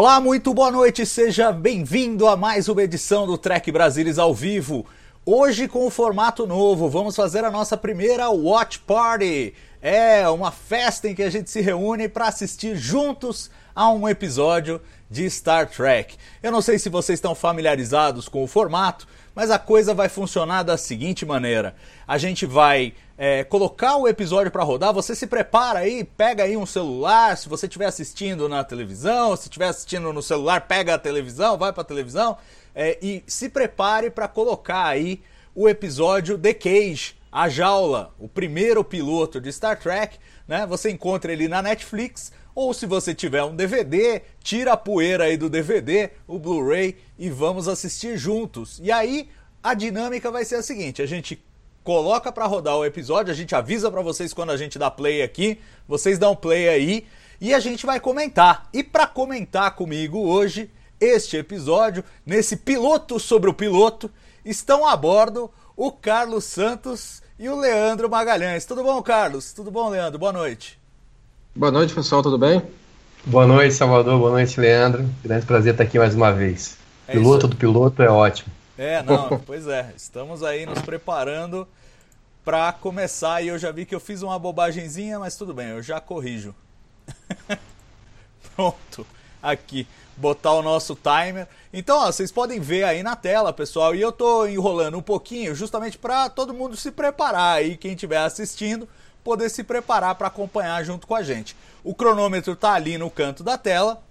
Olá, muito boa noite, seja bem-vindo a mais uma edição do Trek Brasilis ao vivo. Hoje com o formato novo, vamos fazer a nossa primeira Watch Party. É uma festa em que a gente se reúne para assistir juntos a um episódio de Star Trek. Eu não sei se vocês estão familiarizados com o formato, mas a coisa vai funcionar da seguinte maneira: a gente vai é, colocar o episódio para rodar, você se prepara aí, pega aí um celular, se você estiver assistindo na televisão, se estiver assistindo no celular, pega a televisão, vai para a televisão é, e se prepare para colocar aí o episódio The Cage, a jaula, o primeiro piloto de Star Trek, né? Você encontra ele na Netflix ou se você tiver um DVD, tira a poeira aí do DVD, o Blu-ray e vamos assistir juntos. E aí a dinâmica vai ser a seguinte: a gente coloca para rodar o episódio, a gente avisa para vocês quando a gente dá play aqui, vocês dão play aí e a gente vai comentar. E para comentar comigo hoje este episódio, nesse piloto sobre o piloto, estão a bordo o Carlos Santos e o Leandro Magalhães. Tudo bom, Carlos? Tudo bom, Leandro? Boa noite. Boa noite, pessoal, tudo bem? Boa noite, Salvador. Boa noite, Leandro. Grande prazer estar aqui mais uma vez. É piloto do piloto é ótimo. É, não, pois é. Estamos aí nos preparando para começar e eu já vi que eu fiz uma bobagemzinha, mas tudo bem, eu já corrijo. Pronto, aqui, botar o nosso timer. Então, ó, vocês podem ver aí na tela, pessoal, e eu tô enrolando um pouquinho justamente para todo mundo se preparar aí, quem estiver assistindo, poder se preparar para acompanhar junto com a gente. O cronômetro tá ali no canto da tela.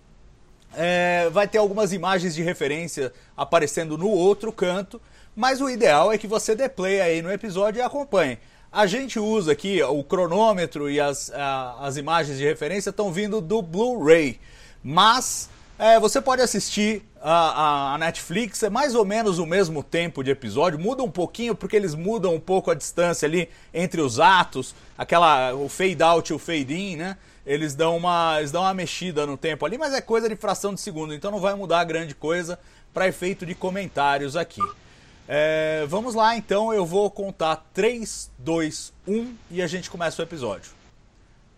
É, vai ter algumas imagens de referência aparecendo no outro canto. Mas o ideal é que você dê play aí no episódio e acompanhe. A gente usa aqui o cronômetro e as, a, as imagens de referência estão vindo do Blu-ray. Mas é, você pode assistir a, a, Netflix, é mais ou menos o mesmo tempo de episódio, muda um pouquinho porque eles mudam um pouco a distância ali entre os atos, aquela o fade out e o fade in, né? Eles dão uma, eles dão uma mexida no tempo ali, mas é coisa de fração de segundo, então não vai mudar grande coisa para efeito de comentários aqui. É, vamos lá, então eu vou contar 3, 2, 1 e a gente começa o episódio.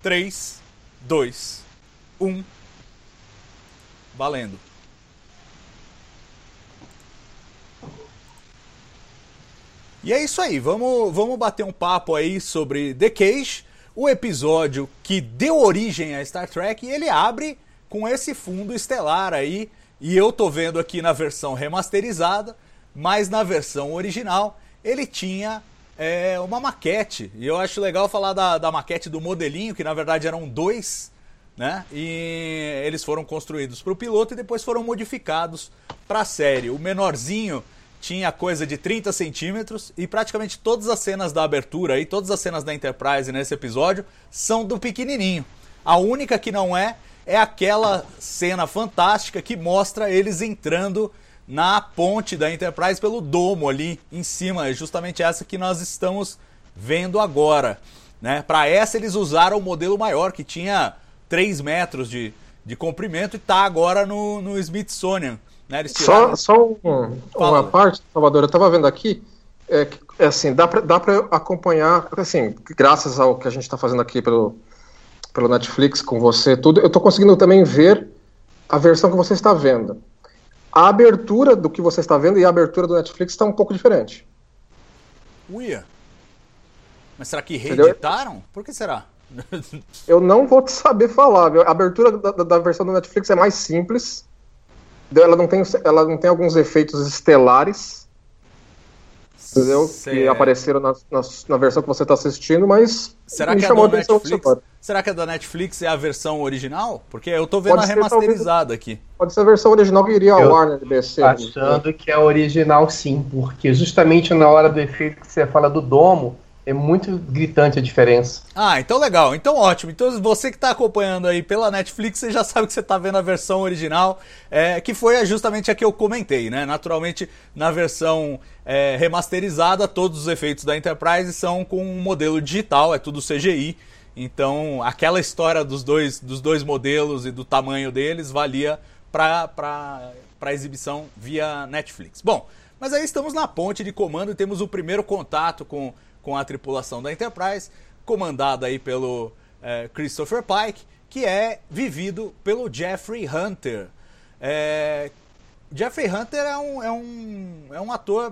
3, 2, 1. Valendo. E é isso aí, vamos, vamos bater um papo aí sobre The Cage, o episódio que deu origem a Star Trek, e ele abre com esse fundo estelar aí, e eu tô vendo aqui na versão remasterizada mas na versão original ele tinha é, uma maquete. E eu acho legal falar da, da maquete do modelinho, que na verdade eram dois, né? E eles foram construídos para o piloto e depois foram modificados para a série. O menorzinho tinha coisa de 30 centímetros e praticamente todas as cenas da abertura e todas as cenas da Enterprise nesse episódio são do pequenininho. A única que não é é aquela cena fantástica que mostra eles entrando na ponte da Enterprise pelo domo ali em cima, é justamente essa que nós estamos vendo agora. Né? Para essa eles usaram o modelo maior, que tinha 3 metros de, de comprimento e está agora no, no Smithsonian. Né? Tiraram... Só, só um, uma parte, Salvador, eu estava vendo aqui, é, é assim, dá para dá acompanhar, assim, graças ao que a gente está fazendo aqui pelo, pelo Netflix com você, tudo, eu estou conseguindo também ver a versão que você está vendo a abertura do que você está vendo e a abertura do Netflix está um pouco diferente. Uia. Mas será que reeditaram? Entendeu? Por que será? Eu não vou te saber falar. A abertura da, da, versão do Netflix é mais simples. Ela não tem, ela não tem alguns efeitos estelares. Entendeu? Que apareceram na, na, na, versão que você está assistindo, mas será que chamou a do Netflix, Será que a da Netflix é a versão original? Porque eu tô vendo pode a remasterizada talvez, aqui. Pode ser a versão original que iria ao ar na NBC. Achando que é original sim, porque justamente na hora do efeito que você fala do domo, é muito gritante a diferença. Ah, então legal, então ótimo. Então você que está acompanhando aí pela Netflix, você já sabe que você está vendo a versão original, é, que foi justamente a que eu comentei, né? Naturalmente, na versão é, remasterizada, todos os efeitos da Enterprise são com um modelo digital, é tudo CGI. Então, aquela história dos dois, dos dois modelos e do tamanho deles valia para exibição via Netflix. Bom, mas aí estamos na ponte de comando e temos o primeiro contato com com a tripulação da Enterprise, comandada aí pelo é, Christopher Pike, que é vivido pelo Jeffrey Hunter. É, Jeffrey Hunter é um, é, um, é um ator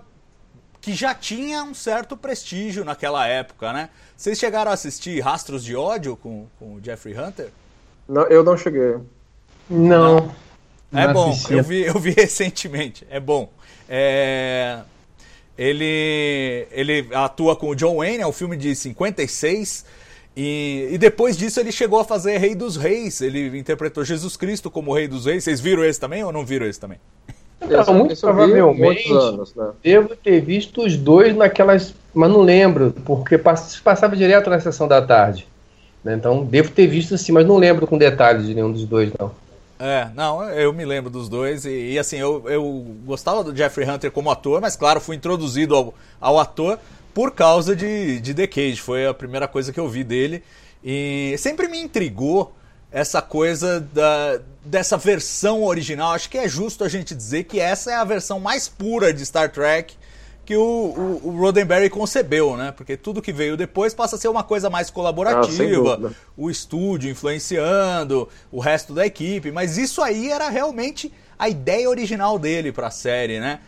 que já tinha um certo prestígio naquela época, né? Vocês chegaram a assistir Rastros de Ódio com, com o Jeffrey Hunter? Não, eu não cheguei. Não. não. É bom, eu vi, eu vi recentemente. É bom. É... Ele, ele atua com o John Wayne, é um filme de 56. E, e depois disso ele chegou a fazer Rei dos Reis. Ele interpretou Jesus Cristo como Rei dos Reis. Vocês viram esse também ou não viram esse também? Então, muito provavelmente anos, né? devo ter visto os dois naquelas. Mas não lembro, porque passava direto na sessão da tarde. Né? Então devo ter visto sim, mas não lembro com detalhes de nenhum dos dois, não. É, não, eu me lembro dos dois e, e, assim, eu, eu gostava do Jeffrey Hunter como ator, mas claro, fui introduzido ao, ao ator por causa de, de The Cage, foi a primeira coisa que eu vi dele e sempre me intrigou essa coisa da, dessa versão original. Acho que é justo a gente dizer que essa é a versão mais pura de Star Trek que o, o, o, Roddenberry concebeu, né? Porque tudo que veio depois passa a ser uma coisa mais colaborativa, ah, o estúdio influenciando, o resto da equipe, mas isso aí era realmente a ideia original dele para a série, né?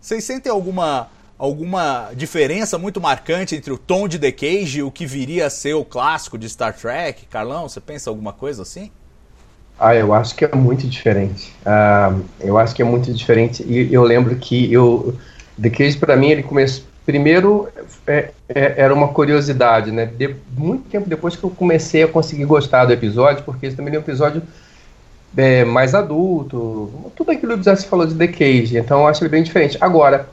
Vocês sentem alguma alguma diferença muito marcante entre o tom de The Cage e o que viria a ser o clássico de Star Trek? Carlão, você pensa alguma coisa assim? Ah, eu acho que é muito diferente. Uh, eu acho que é muito diferente e eu lembro que eu The Cage, para mim, ele começou. Primeiro, é, é, era uma curiosidade, né? De, muito tempo depois que eu comecei a conseguir gostar do episódio, porque esse também é um episódio é, mais adulto, tudo aquilo que já se falou de The Cage, então eu acho ele bem diferente. Agora,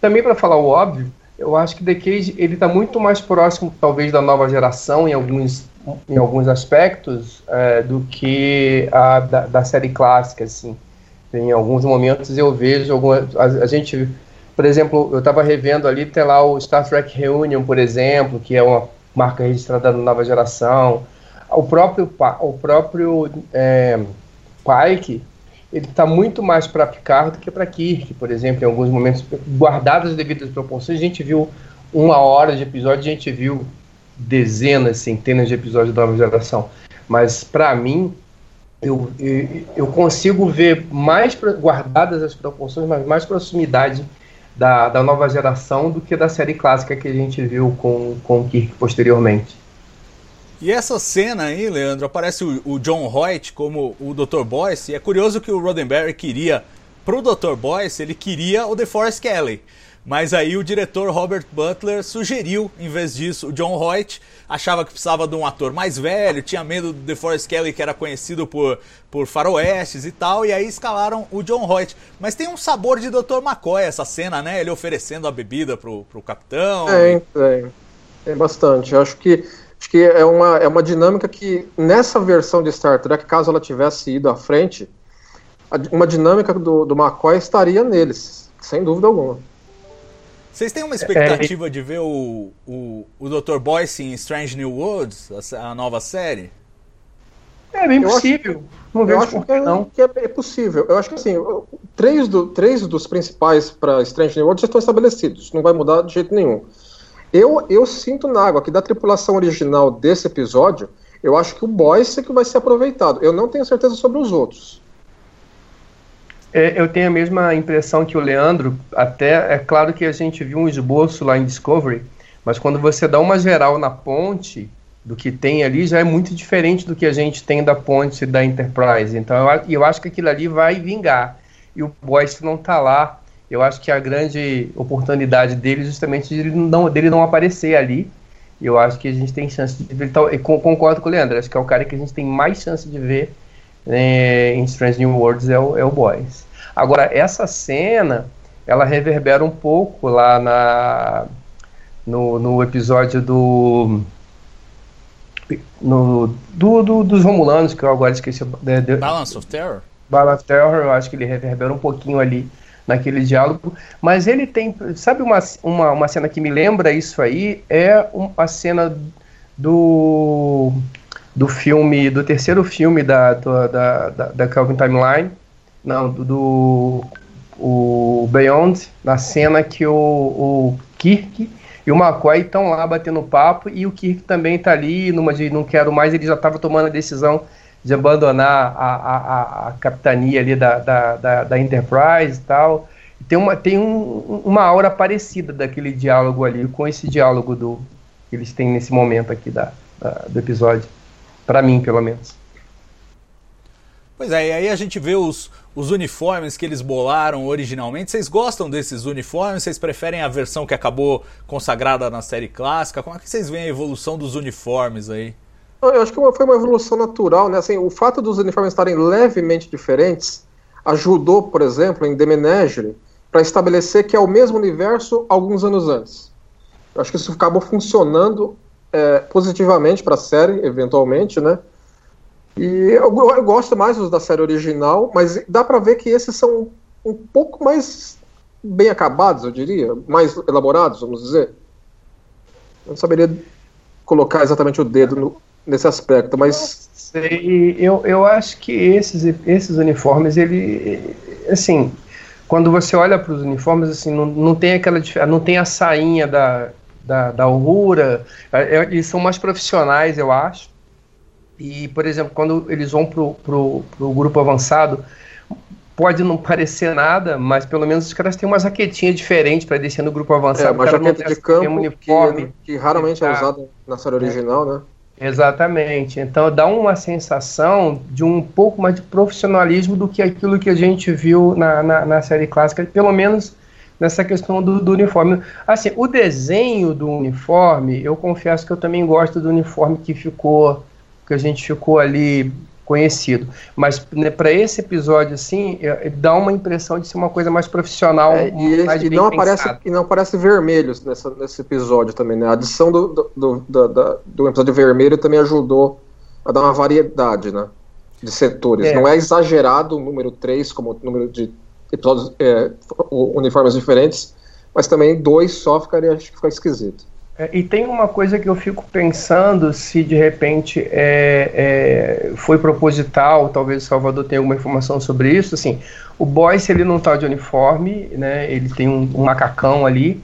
também para falar o óbvio, eu acho que The Cage ele está muito mais próximo, talvez, da nova geração em alguns, em alguns aspectos é, do que a da, da, série clássica, assim. Em alguns momentos eu vejo alguma, a, a gente por exemplo, eu estava revendo ali, tem lá o Star Trek Reunion, por exemplo, que é uma marca registrada da nova geração. O próprio, o próprio é, Pike, ele está muito mais para Picard do que para Kirk, por exemplo, em alguns momentos, guardadas as devidas proporções, a gente viu uma hora de episódio, a gente viu dezenas, centenas de episódios da nova geração. Mas, para mim, eu, eu, eu, consigo ver mais guardadas as proporções, mas mais proximidade da, da nova geração do que da série clássica que a gente viu com, com o Kirk posteriormente. E essa cena aí, Leandro, aparece o, o John Hoyt como o Dr. Boyce, e é curioso que o Roddenberry queria, pro Dr. Boyce, ele queria o DeForest Kelly. Mas aí o diretor Robert Butler sugeriu, em vez disso, o John Hoyt achava que precisava de um ator mais velho, tinha medo do DeForest Kelly, que era conhecido por, por faroestes e tal, e aí escalaram o John Hoyt. Mas tem um sabor de Dr. McCoy essa cena, né? Ele oferecendo a bebida pro, pro capitão. Tem, tem. Tem bastante. Eu acho que, acho que é, uma, é uma dinâmica que, nessa versão de Star Trek, caso ela tivesse ido à frente, uma dinâmica do, do McCoy estaria neles, sem dúvida alguma. Vocês têm uma expectativa é, de ver o, o, o Dr. Boyce em Strange New Worlds, a, a nova série? É bem possível. não vejo acho que, é, não. que é, é, possível. Eu acho que assim, três, do, três dos principais para Strange New Worlds já estão estabelecidos. Não vai mudar de jeito nenhum. Eu, eu sinto na água que da tripulação original desse episódio, eu acho que o Boyce é que vai ser aproveitado. Eu não tenho certeza sobre os outros. É, eu tenho a mesma impressão que o Leandro, até é claro que a gente viu um esboço lá em Discovery, mas quando você dá uma geral na ponte do que tem ali, já é muito diferente do que a gente tem da ponte da Enterprise. Então eu, eu acho que aquilo ali vai vingar. E o Boyce não está lá. Eu acho que a grande oportunidade dele justamente de não, dele não aparecer ali eu acho que a gente tem chance de ver. Então, concordo com o Leandro, acho que é o cara que a gente tem mais chance de ver é, em Strange New Worlds é o, é o Boys. Agora, essa cena, ela reverbera um pouco lá na, no, no episódio do. No, do, do, dos Romulanos, que eu agora esqueci. De, de, Balance of Terror? Balance of Terror, eu acho que ele reverbera um pouquinho ali naquele diálogo, mas ele tem, sabe uma, uma, uma cena que me lembra isso aí? É um, a cena do do filme, do terceiro filme da, da, da, da Calvin Timeline, não, do, do o Beyond, na cena que o, o Kirk e o McCoy estão lá batendo papo e o Kirk também está ali, numa de não quero mais, ele já estava tomando a decisão de abandonar a, a, a capitania ali da, da, da, da Enterprise e tal. Tem, uma, tem um, uma aura parecida daquele diálogo ali, com esse diálogo do, que eles têm nesse momento aqui da, da do episódio. Para mim, pelo menos. Pois é, e aí a gente vê os, os uniformes que eles bolaram originalmente. Vocês gostam desses uniformes? Vocês preferem a versão que acabou consagrada na série clássica? Como é que vocês veem a evolução dos uniformes aí? Eu acho que foi uma evolução natural, né? Assim, o fato dos uniformes estarem levemente diferentes ajudou, por exemplo, em The Menagerie, para estabelecer que é o mesmo universo alguns anos antes. Eu acho que isso acabou funcionando é, positivamente para a série, eventualmente, né? E eu, eu, gosto mais dos da série original, mas dá para ver que esses são um pouco mais bem acabados, eu diria, mais elaborados, vamos dizer. Eu não saberia colocar exatamente o dedo no, nesse aspecto, mas sei, eu, eu acho que esses, esses uniformes, ele assim, quando você olha para os uniformes, assim, não, não tem aquela não tem a sainha da, da, da Aurora, é, é, eles são mais profissionais, eu acho. E, por exemplo, quando eles vão pro, pro, pro grupo avançado, pode não parecer nada, mas pelo menos os caras têm uma jaquetinha diferente para descer no grupo avançado. É, uma jaqueta de campo uniforme, que, que raramente é usada na série original, né? Exatamente. Então dá uma sensação de um pouco mais de profissionalismo do que aquilo que a gente viu na, na, na série clássica, pelo menos nessa questão do, do, uniforme. Assim, o desenho do uniforme, eu confesso que eu também gosto do uniforme que ficou que a gente ficou ali conhecido. Mas né, para esse episódio, assim, é, dá uma impressão de ser uma coisa mais profissional. É, e, mais e não aparece e não aparece vermelhos nessa, nesse episódio também, né? A adição do, do, do, do, do episódio vermelho também ajudou a dar uma variedade, né? De setores. É. Não é exagerado o número 3 como número de episódios, é, uniformes diferentes, mas também dois só ficaria, acho que fica esquisito. É, e tem uma coisa que eu fico pensando se de repente é, é, foi proposital, talvez o Salvador tenha alguma informação sobre isso. Assim, o Boyce ele não está de uniforme, né? Ele tem um, um, macacão ali.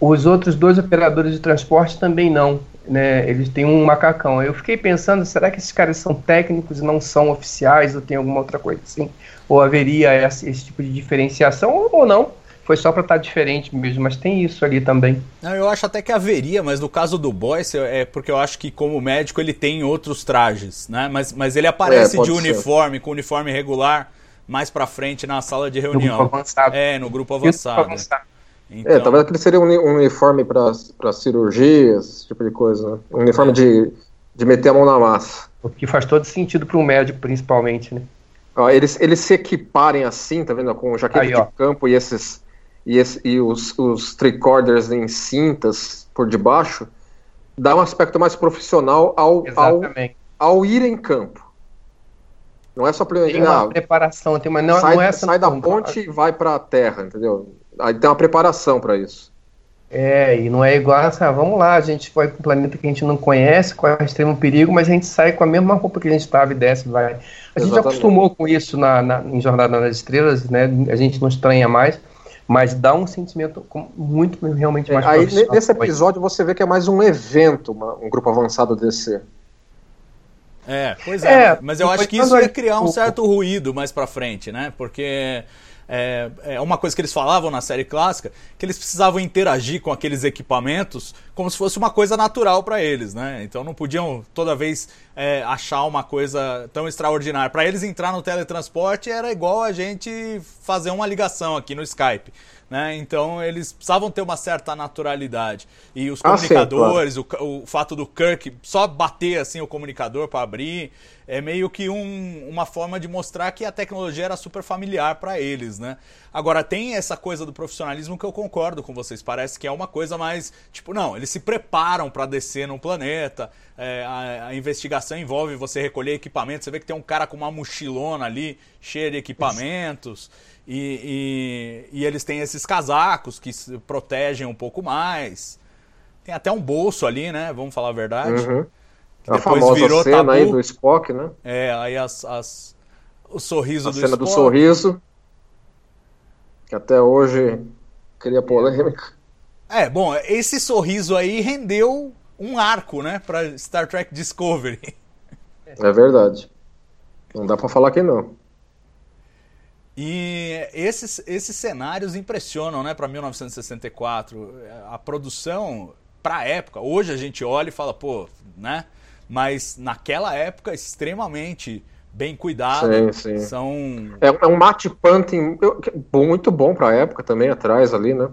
Os outros dois operadores de transporte também não, né? Eles têm um macacão. Eu fiquei pensando, será que esses caras são técnicos e não são oficiais ou tem alguma outra coisa assim? Ou haveria esse, esse tipo de diferenciação ou não? foi só para estar tá diferente mesmo, mas tem isso ali também. Não, eu acho até que haveria, mas no caso do Boyce é porque eu acho que como médico ele tem outros trajes, né? Mas, mas ele aparece é, de uniforme, ser. com uniforme regular, mais para frente na sala de reunião. No grupo avançado. É, no grupo avançado. Grupo avançado. Então... É, talvez aquele seria um uniforme para cirurgias, esse tipo de coisa, né? Um uniforme é. de, de meter a mão na massa. O que faz todo sentido para um médico, principalmente, né? Ó, eles, eles se equiparem assim, tá vendo? Com jaqueta Aí, de campo e esses e, esse, e os, os tricorders em cintas por debaixo, dá um aspecto mais profissional ao, ao, ao ir em campo. Não é só tem uma ah, preparação, tem uma não, sai, não é sai da ponte e vai para a terra, entendeu? Aí tem uma preparação para isso. É, e não é igual assim, ah, vamos lá, a gente vai para um planeta que a gente não conhece, com extremo perigo, mas a gente sai com a mesma roupa que a gente estava e desce, vai. A Exatamente. gente já acostumou com isso na, na, em Jornada nas Estrelas, né? A gente não estranha mais mas dá um sentimento muito realmente mais Aí nesse episódio você vê que é mais um evento, uma, um grupo avançado DC. É, pois é, é mas eu acho que isso ia criar um certo ruído mais pra frente, né? Porque é, é, uma coisa que eles falavam na série clássica, que eles precisavam interagir com aqueles equipamentos como se fosse uma coisa natural para eles, né? Então não podiam toda vez é, achar uma coisa tão extraordinária. Para eles entrar no teletransporte era igual a gente fazer uma ligação aqui no Skype. Né? Então eles precisavam ter uma certa naturalidade. E os comunicadores, ah, sim, claro. o, o fato do Kirk só bater assim o comunicador para abrir, é meio que um, uma forma de mostrar que a tecnologia era super familiar para eles, né? Agora, tem essa coisa do profissionalismo que eu concordo com vocês. Parece que é uma coisa mais. Tipo, não, eles se preparam para descer no planeta. É, a, a, investigação envolve você recolher equipamentos. Você vê que tem um cara com uma mochilona ali, cheia de equipamentos. E, e, e eles têm esses casacos que protegem um pouco mais. Tem até um bolso ali, né? Vamos falar a verdade. Uhum. A famosa virou cena tabu. aí do Spock, né? É, aí as, as... o sorriso a do cena Spock. do sorriso, que até hoje cria polêmica. É, bom, esse sorriso aí rendeu um arco, né, para Star Trek Discovery. É verdade. Não dá para falar que não. E esses, esses cenários impressionam, né, para 1964. A produção, para a época, hoje a gente olha e fala, pô, né? mas naquela época extremamente bem cuidado. Sim, sim. São... É, é um mate painting muito bom para a época também, atrás ali, né?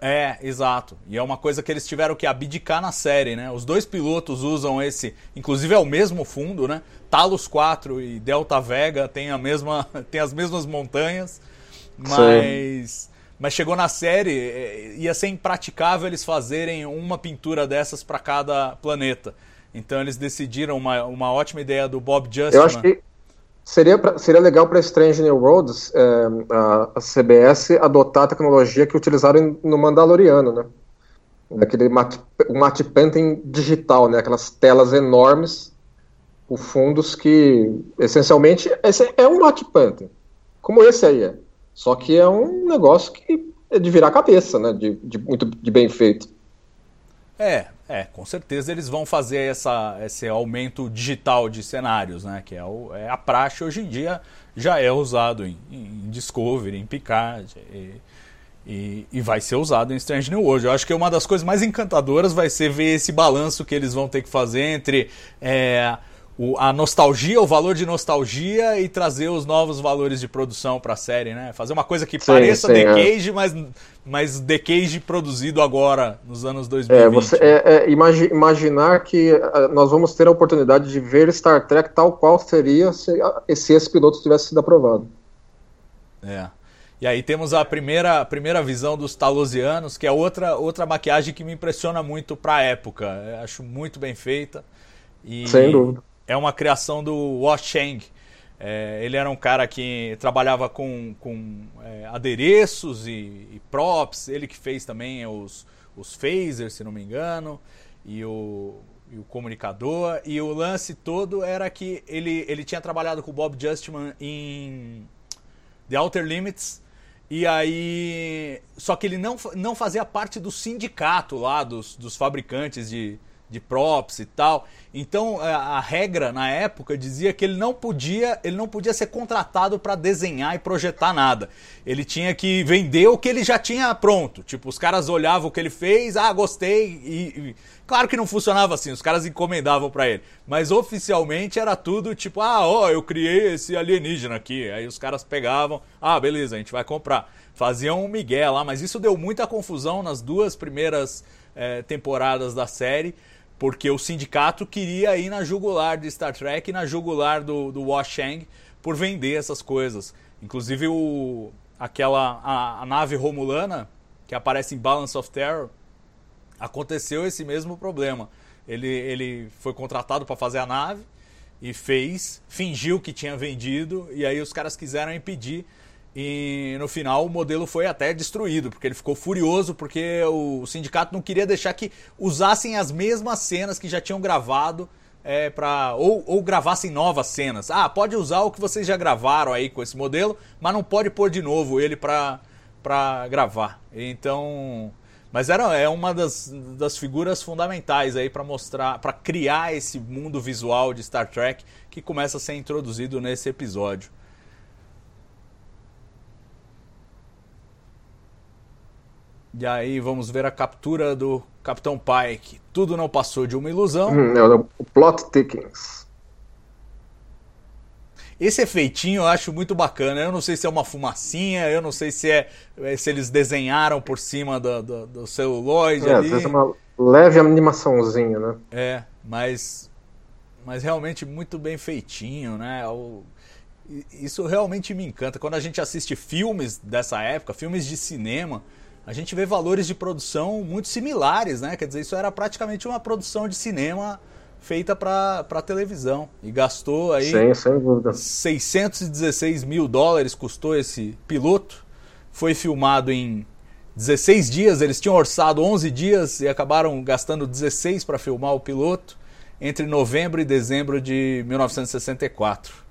É, exato. E é uma coisa que eles tiveram que abdicar na série, né? Os dois pilotos usam esse, inclusive é o mesmo fundo, né? Talos 4 e Delta Vega tem a mesma, tem as mesmas montanhas, mas Sim. mas chegou na série é, ia ser impraticável eles fazerem uma pintura dessas para cada planeta. Então eles decidiram uma, uma ótima ideia do Bob Justman. Eu acho que seria, seria legal para Strange New Worlds é, a, a, CBS adotar a tecnologia que utilizaram no Mandaloriano, né? Aquele mate, um mate painting digital, né? Aquelas telas enormes com fundos que, essencialmente, esse é um mate painting. Como esse aí é. Só que é um negócio que é de virar cabeça, né? De, de muito de bem feito. É, é, com certeza eles vão fazer essa, esse aumento digital de cenários, né? Que é, o, é a praxe hoje em dia, já é usado em, em Discovery, em Picard. E, e, e, vai ser usado em Strange New World. Eu acho que uma das coisas mais encantadoras vai ser ver esse balanço que eles vão ter que fazer entre é, o, a nostalgia, o valor de nostalgia e trazer os novos valores de produção para a série, né? Fazer uma coisa que sim, pareça sim, The é. Cage, mas, mas The Cage produzido agora, nos anos 2020. É, você, é, é imagi imaginar que uh, nós vamos ter a oportunidade de ver Star Trek tal qual seria se, se esse piloto tivesse sido aprovado. É. E aí temos a primeira, a primeira visão dos Talosianos, que é outra, outra maquiagem que me impressiona muito para a época. Eu acho muito bem feita. E... Sem dúvida é uma criação do Wa Cheng. É, ele era um cara que trabalhava com, com é, adereços e, e, props, ele que fez também os, os phasers, se não me engano, e o, e o comunicador. E o lance todo era que ele, ele tinha trabalhado com o Bob Justman em The Outer Limits. E aí. Só que ele não, não fazia parte do sindicato lá dos, dos fabricantes de, de props e tal. Então a, a, regra na época dizia que ele não podia, ele não podia ser contratado para desenhar e projetar nada. Ele tinha que vender o que ele já tinha pronto. Tipo, os caras olhavam o que ele fez, ah, gostei e, e... claro que não funcionava assim, os caras encomendavam para ele, mas oficialmente era tudo tipo, ah, ó, eu criei esse alienígena aqui. Aí os caras pegavam, ah, beleza, a gente vai comprar. Faziam um migué lá, mas isso deu muita confusão nas duas primeiras eh, temporadas da série porque o sindicato queria ir na jugular de Star Trek e na jugular do, do Washang por vender essas coisas. Inclusive o, aquela a, a, nave romulana que aparece em Balance of Terror aconteceu esse mesmo problema. Ele, ele foi contratado para fazer a nave e fez, fingiu que tinha vendido e aí os caras quiseram impedir e no final o modelo foi até destruído, porque ele ficou furioso porque o sindicato não queria deixar que usassem as mesmas cenas que já tinham gravado é, para ou, ou gravassem novas cenas. Ah, pode usar o que vocês já gravaram aí com esse modelo, mas não pode pôr de novo ele para para gravar. Então, mas era é uma das, das figuras fundamentais aí para mostrar, para criar esse mundo visual de Star Trek que começa a ser introduzido nesse episódio. E aí vamos ver a captura do Capitão Pike. Tudo não passou de uma ilusão. Hum, é o plot thickens. Esse efeitinho eu acho muito bacana. Eu não sei se é uma fumacinha, eu não sei se é se eles desenharam por cima do, do, do celuloide é, ali. É uma leve animaçãozinha, né? É, mas mas realmente muito bem feitinho, né? O, isso realmente me encanta. Quando a gente assiste filmes dessa época, filmes de cinema, a gente vê valores de produção muito similares, né? Quer dizer, isso era praticamente uma produção de cinema feita para televisão. E gastou aí Sim, sem dúvida. 616 mil dólares custou esse piloto. Foi filmado em 16 dias, eles tinham orçado 11 dias e acabaram gastando 16 para filmar o piloto entre novembro e dezembro de 1964.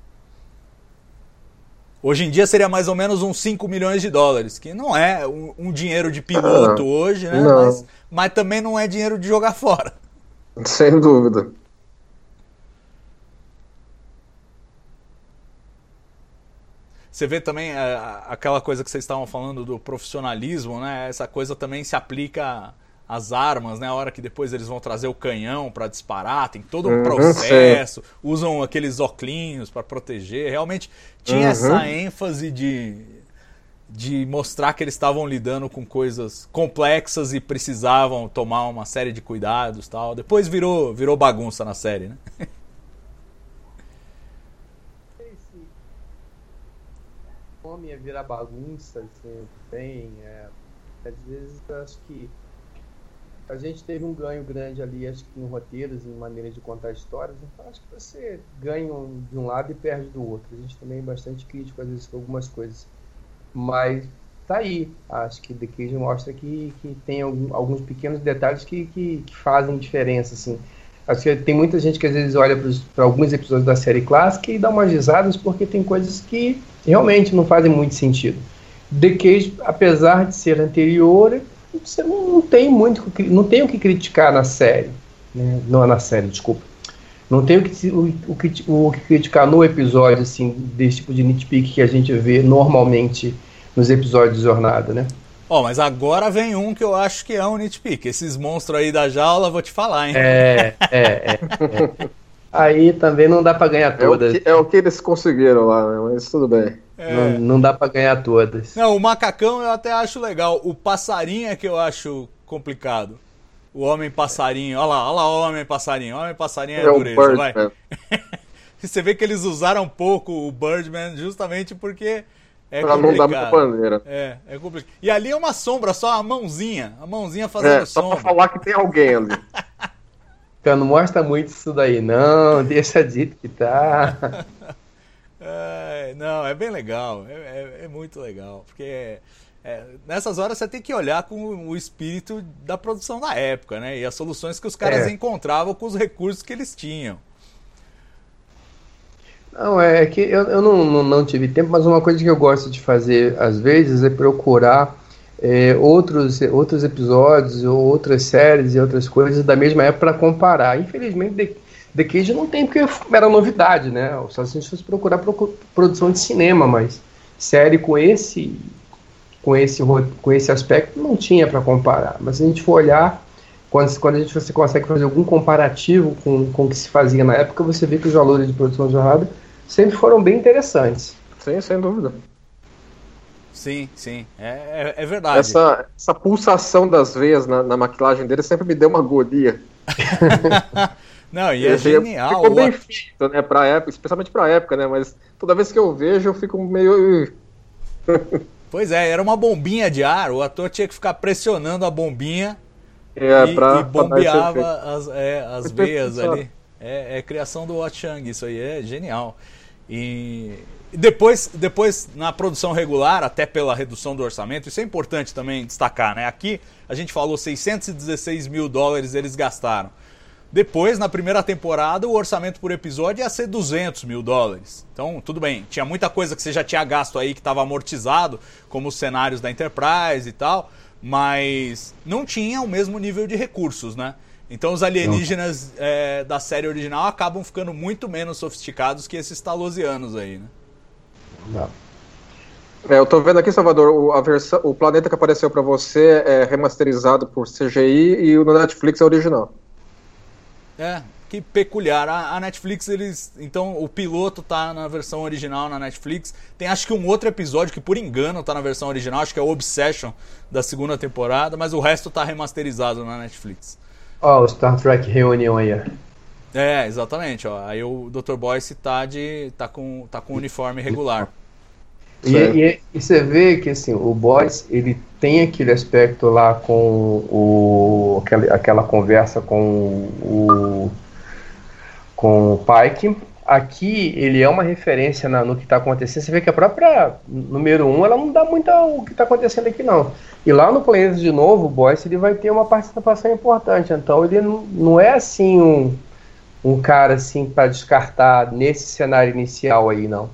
Hoje em dia seria mais ou menos uns 5 milhões de dólares, que não é um, um dinheiro de piloto ah, hoje, né? Mas, mas também não é dinheiro de jogar fora. Sem dúvida. Você vê também é, aquela coisa que vocês estavam falando do profissionalismo, né? Essa coisa também se aplica às armas, né? A hora que depois eles vão trazer o canhão para disparar, tem todo um uhum, processo, usam aqueles oclinhos para proteger. Realmente tinha uhum. essa ênfase de, de mostrar que eles estavam lidando com coisas complexas e precisavam tomar uma série de cuidados tal. Depois virou, virou bagunça na série, né? Homem é virar bagunça, assim, tem. É, às vezes acho que a gente teve um ganho grande ali, acho que em roteiros, em maneira de contar histórias. Então acho que você ganha de um lado e perde do outro. A gente também é bastante crítico às vezes com algumas coisas. Mas tá aí. Acho que The Cage mostra que, que tem alguns pequenos detalhes que, que, que fazem diferença, assim. Acho que tem muita gente que às vezes olha para alguns episódios da série clássica e dá umas risadas porque tem coisas que realmente não fazem muito sentido. The Cage, apesar de ser anterior, você não, não tem muito, não tem o que criticar na série, né? não é na série, desculpa. Não tem o que, o, o, o que criticar no episódio, assim, desse tipo de nitpick que a gente vê normalmente nos episódios de Jornada, né? Ó, oh, mas agora vem um que eu acho que é um nitpick. Esses monstros aí da jaula, vou te falar, hein? É, é, é. é. Aí também não dá para ganhar todas. É o, que, é o que eles conseguiram lá, né? mas tudo bem. É. Não, não, dá para ganhar todas. Não, o macacão eu até acho legal. O passarinho é que eu acho complicado. O homem passarinho. Olha lá, olha lá o homem passarinho. O homem passarinho é, é dureza, vai. Você vê que eles usaram pouco o Birdman justamente porque é pra complicado. não dar muita bandeira. É, é complicado. E ali é uma sombra, só a mãozinha. A mãozinha fazendo é, só sombra. Só pra falar que tem alguém ali. Então não mostra muito isso daí, não. Deixa dito que tá. É, não, é bem legal. É, é, é muito legal. Porque é, nessas horas você tem que olhar com o espírito da produção da época, né? E as soluções que os caras é. encontravam com os recursos que eles tinham. Não, é que eu, eu não, não, não tive tempo, mas uma coisa que eu gosto de fazer às vezes é procurar é, outros, outros episódios ou outras séries e outras coisas da mesma época para comparar. Infelizmente, The, Cage não tem porque era novidade, né? Só se a gente fosse procurar produção de cinema, mas série com esse com esse com esse aspecto não tinha para comparar. Mas se a gente for olhar quando, quando a gente você consegue fazer algum comparativo com, com o que se fazia na época, você vê que os valores de produção de jornada sempre foram bem interessantes. Sim, sem dúvida. Sim, sim, é, é, é verdade. Essa, essa pulsação das veias na, na maquilagem dele sempre me deu uma agonia. Não, e é genial. Ficou bem feito, né, pra época, especialmente pra época, né, mas toda vez que eu vejo eu fico meio... pois é, era uma bombinha de ar, o ator tinha que ficar pressionando a bombinha é, e, pra, e bombeava as, é, as veias ali. É, é criação do Watchang, isso aí é genial. E depois, depois, na produção regular, até pela redução do orçamento, isso é importante também destacar, né? Aqui a gente falou 616 mil dólares eles gastaram. Depois, na primeira temporada, o orçamento por episódio ia ser 200 mil dólares. Então, tudo bem, tinha muita coisa que você já tinha gasto aí que estava amortizado, como os cenários da Enterprise e tal, mas não tinha o mesmo nível de recursos, né? Então os alienígenas é, da série original acabam ficando muito menos sofisticados que esses talosianos aí, né? Não. É, eu tô vendo aqui, Salvador, o, a versão, o planeta que apareceu para você é remasterizado por CGI e o no Netflix é original. É, que peculiar. A, a, Netflix, eles. Então, o piloto tá na versão original na Netflix. Tem acho que um outro episódio que, por engano, tá na versão original, acho que é o Obsession da segunda temporada, mas o resto tá remasterizado na Netflix. Ó, oh, o Star Trek Reunion aí. É, exatamente. Ó. Aí o Dr. Boyce tá, de, tá, com, tá com uniforme regular. E, e, e, você vê que assim, o Boyce ele tem aquele aspecto lá com o, aquela, aquela conversa com o com o Pike. Aqui ele é uma referência na, no que está acontecendo. Você vê que a própria número 1 um, ela não dá muito o que está acontecendo aqui, não. E lá no Planeta de novo, o Boyce ele vai ter uma participação importante. Então ele não, não é assim um, um cara assim para descartar nesse cenário inicial aí, não.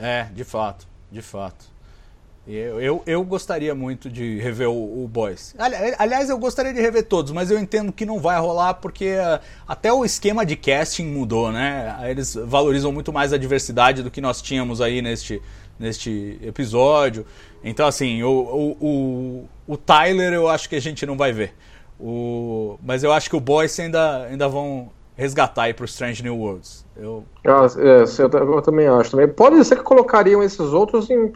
É, de fato, de fato. Eu, eu, eu, gostaria muito de rever o, o Boys. Aliás, eu gostaria de rever todos, mas eu entendo que não vai rolar porque uh, até o esquema de casting mudou, né? Eles valorizam muito mais a diversidade do que nós tínhamos aí neste, neste episódio. Então, assim, o, o, o, o Tyler eu acho que a gente não vai ver. O, mas eu acho que o Boyce ainda, ainda vão resgatar aí pro Strange New Worlds. Eu... Ah, é, eu, eu, também acho. Também. Pode ser que colocariam esses outros em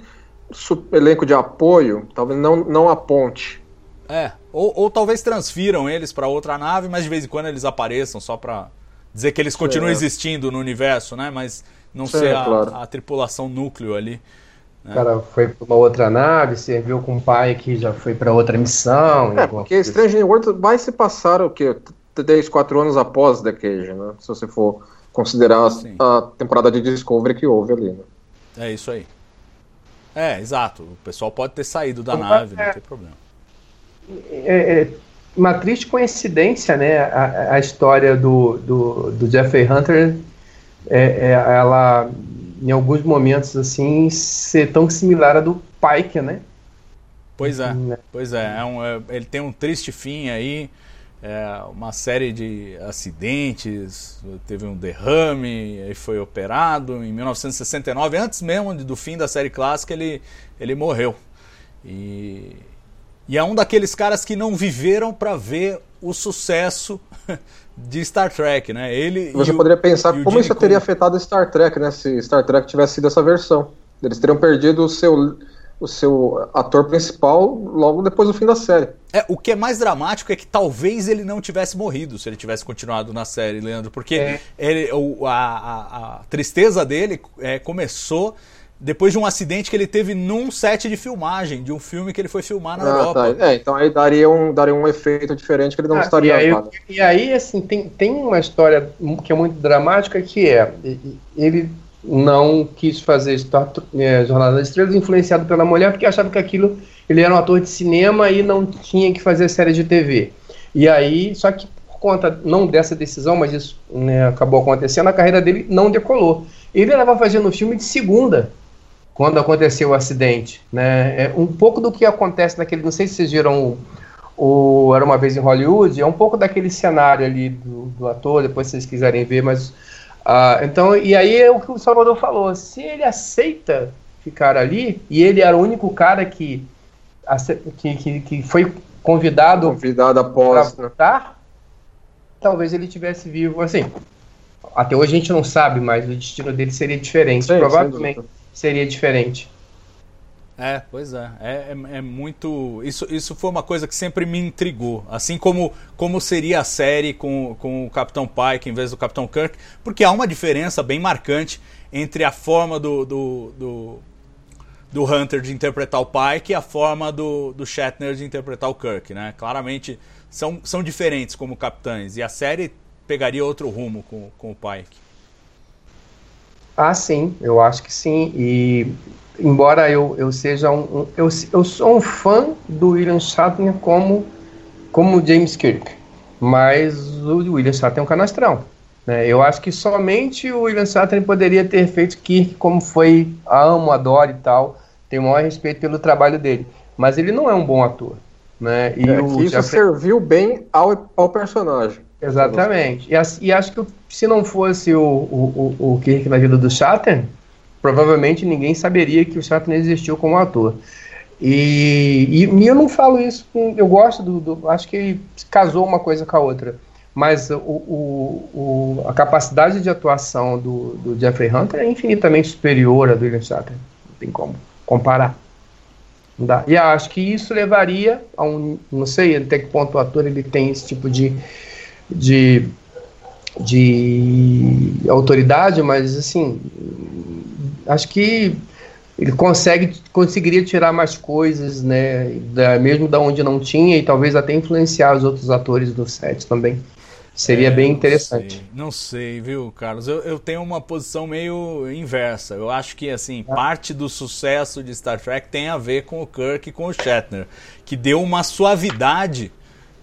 elenco de apoio, talvez não, não a ponte. É, ou, ou talvez transfiram eles para outra nave, mas de vez em quando eles apareçam só para dizer que eles continuam é. existindo no universo, né? Mas não Sim, ser a, claro. a, tripulação núcleo ali. Né? O cara foi para uma outra nave, serviu com um pai que já foi para outra missão. É, porque Strange New World vai se passar o quê? 3, 4 anos após The Cage, né? Se você for considerar a, a temporada de Discovery que houve ali, né? É isso aí. É, exato. O pessoal pode ter saído da nave, é, não tem problema. É, é, uma triste coincidência, né? A, a história do, do, do Jeffrey Hunter, é, é, ela, em alguns momentos, assim, ser tão similar à do Pike, né? Pois é, né? pois é. é, um, é ele tem um triste fim aí é, uma série de acidentes, teve um derrame, aí foi operado em 1969, antes mesmo do fim da série clássica, ele, ele morreu. E, e é um daqueles caras que não viveram para ver o sucesso de Star Trek, né? Ele Você poderia pensar como isso teria afetado Star Trek, né? Se Star Trek tivesse sido essa versão. Eles teriam perdido o seu o seu ator principal logo depois do fim da série. É, o que é mais dramático é que talvez ele não tivesse morrido se ele tivesse continuado na série, Leandro, porque é. ele, o, a, a, a, tristeza dele é, começou depois de um acidente que ele teve num set de filmagem de um filme que ele foi filmar na ah, Europa. Tá. É, então aí daria um, daria um efeito diferente que ele não ah, estaria. E aí, e aí, assim, tem, tem uma história que é muito dramática que é ele não quis fazer Star, é, Jornada das Estrelas influenciado pela mulher porque achava que aquilo ele era um ator de cinema e não tinha que fazer série de TV. E aí, só que por conta não dessa decisão, mas isso né, acabou acontecendo, a carreira dele não decolou. Ele estava fazendo um filme de segunda quando aconteceu o acidente, né? É um pouco do que acontece naquele, não sei se vocês viram o, o Era uma vez em Hollywood, é um pouco daquele cenário ali do, do ator, depois se vocês quiserem ver, mas ah, então, e aí é o que o Salvador falou: se ele aceita ficar ali, e ele era o único cara que, que, que, que foi convidado, convidado após para votar, né? talvez ele tivesse vivo. Assim, até hoje a gente não sabe, mas o destino dele seria diferente. Sim, Provavelmente seria diferente. É, pois é. É, é, é, muito. Isso, isso foi uma coisa que sempre me intrigou. Assim como, como seria a série com, com o Capitão Pike em vez do Capitão Kirk, porque há uma diferença bem marcante entre a forma do, do, do, do Hunter de interpretar o Pike e a forma do, do Shatner de interpretar o Kirk. Né? Claramente são, são diferentes como capitães. E a série pegaria outro rumo com, com o Pike. Ah, sim, eu acho que sim. E embora eu, eu seja um, um, eu, eu sou um fã do William Shatner como como James Kirk, mas o William Shatner é um canastrão. Né? Eu acho que somente o William Shatner poderia ter feito Kirk como foi, amo, adoro e tal, tenho o maior respeito pelo trabalho dele, mas ele não é um bom ator. Né? E é, o isso Jeffrey... serviu bem ao, ao personagem. Exatamente. E, e, acho que se não fosse o, o, o, o Kirk na vida do Shatner, provavelmente ninguém saberia que o Shatner existiu como ator. E, e, e, eu não falo isso, eu gosto do, do, Acho que casou uma coisa com a outra. mas o, o, o, a capacidade de atuação do, do, Jeffrey Hunter é infinitamente superior à do William Shatner. Não tem como comparar. Não dá. E acho que isso levaria a um. Não sei até que ponto o ator ele tem esse tipo de, de, de autoridade, mas assim. Acho que ele consegue conseguiria tirar mais coisas, né, da, mesmo da onde não tinha e talvez até influenciar os outros atores do set também. Seria é, bem interessante. Não sei, não sei viu, Carlos? Eu, eu, tenho uma posição meio inversa. Eu acho que, assim, ah. parte do sucesso de Star Trek tem a ver com o Kirk e com o Shatner, que deu uma suavidade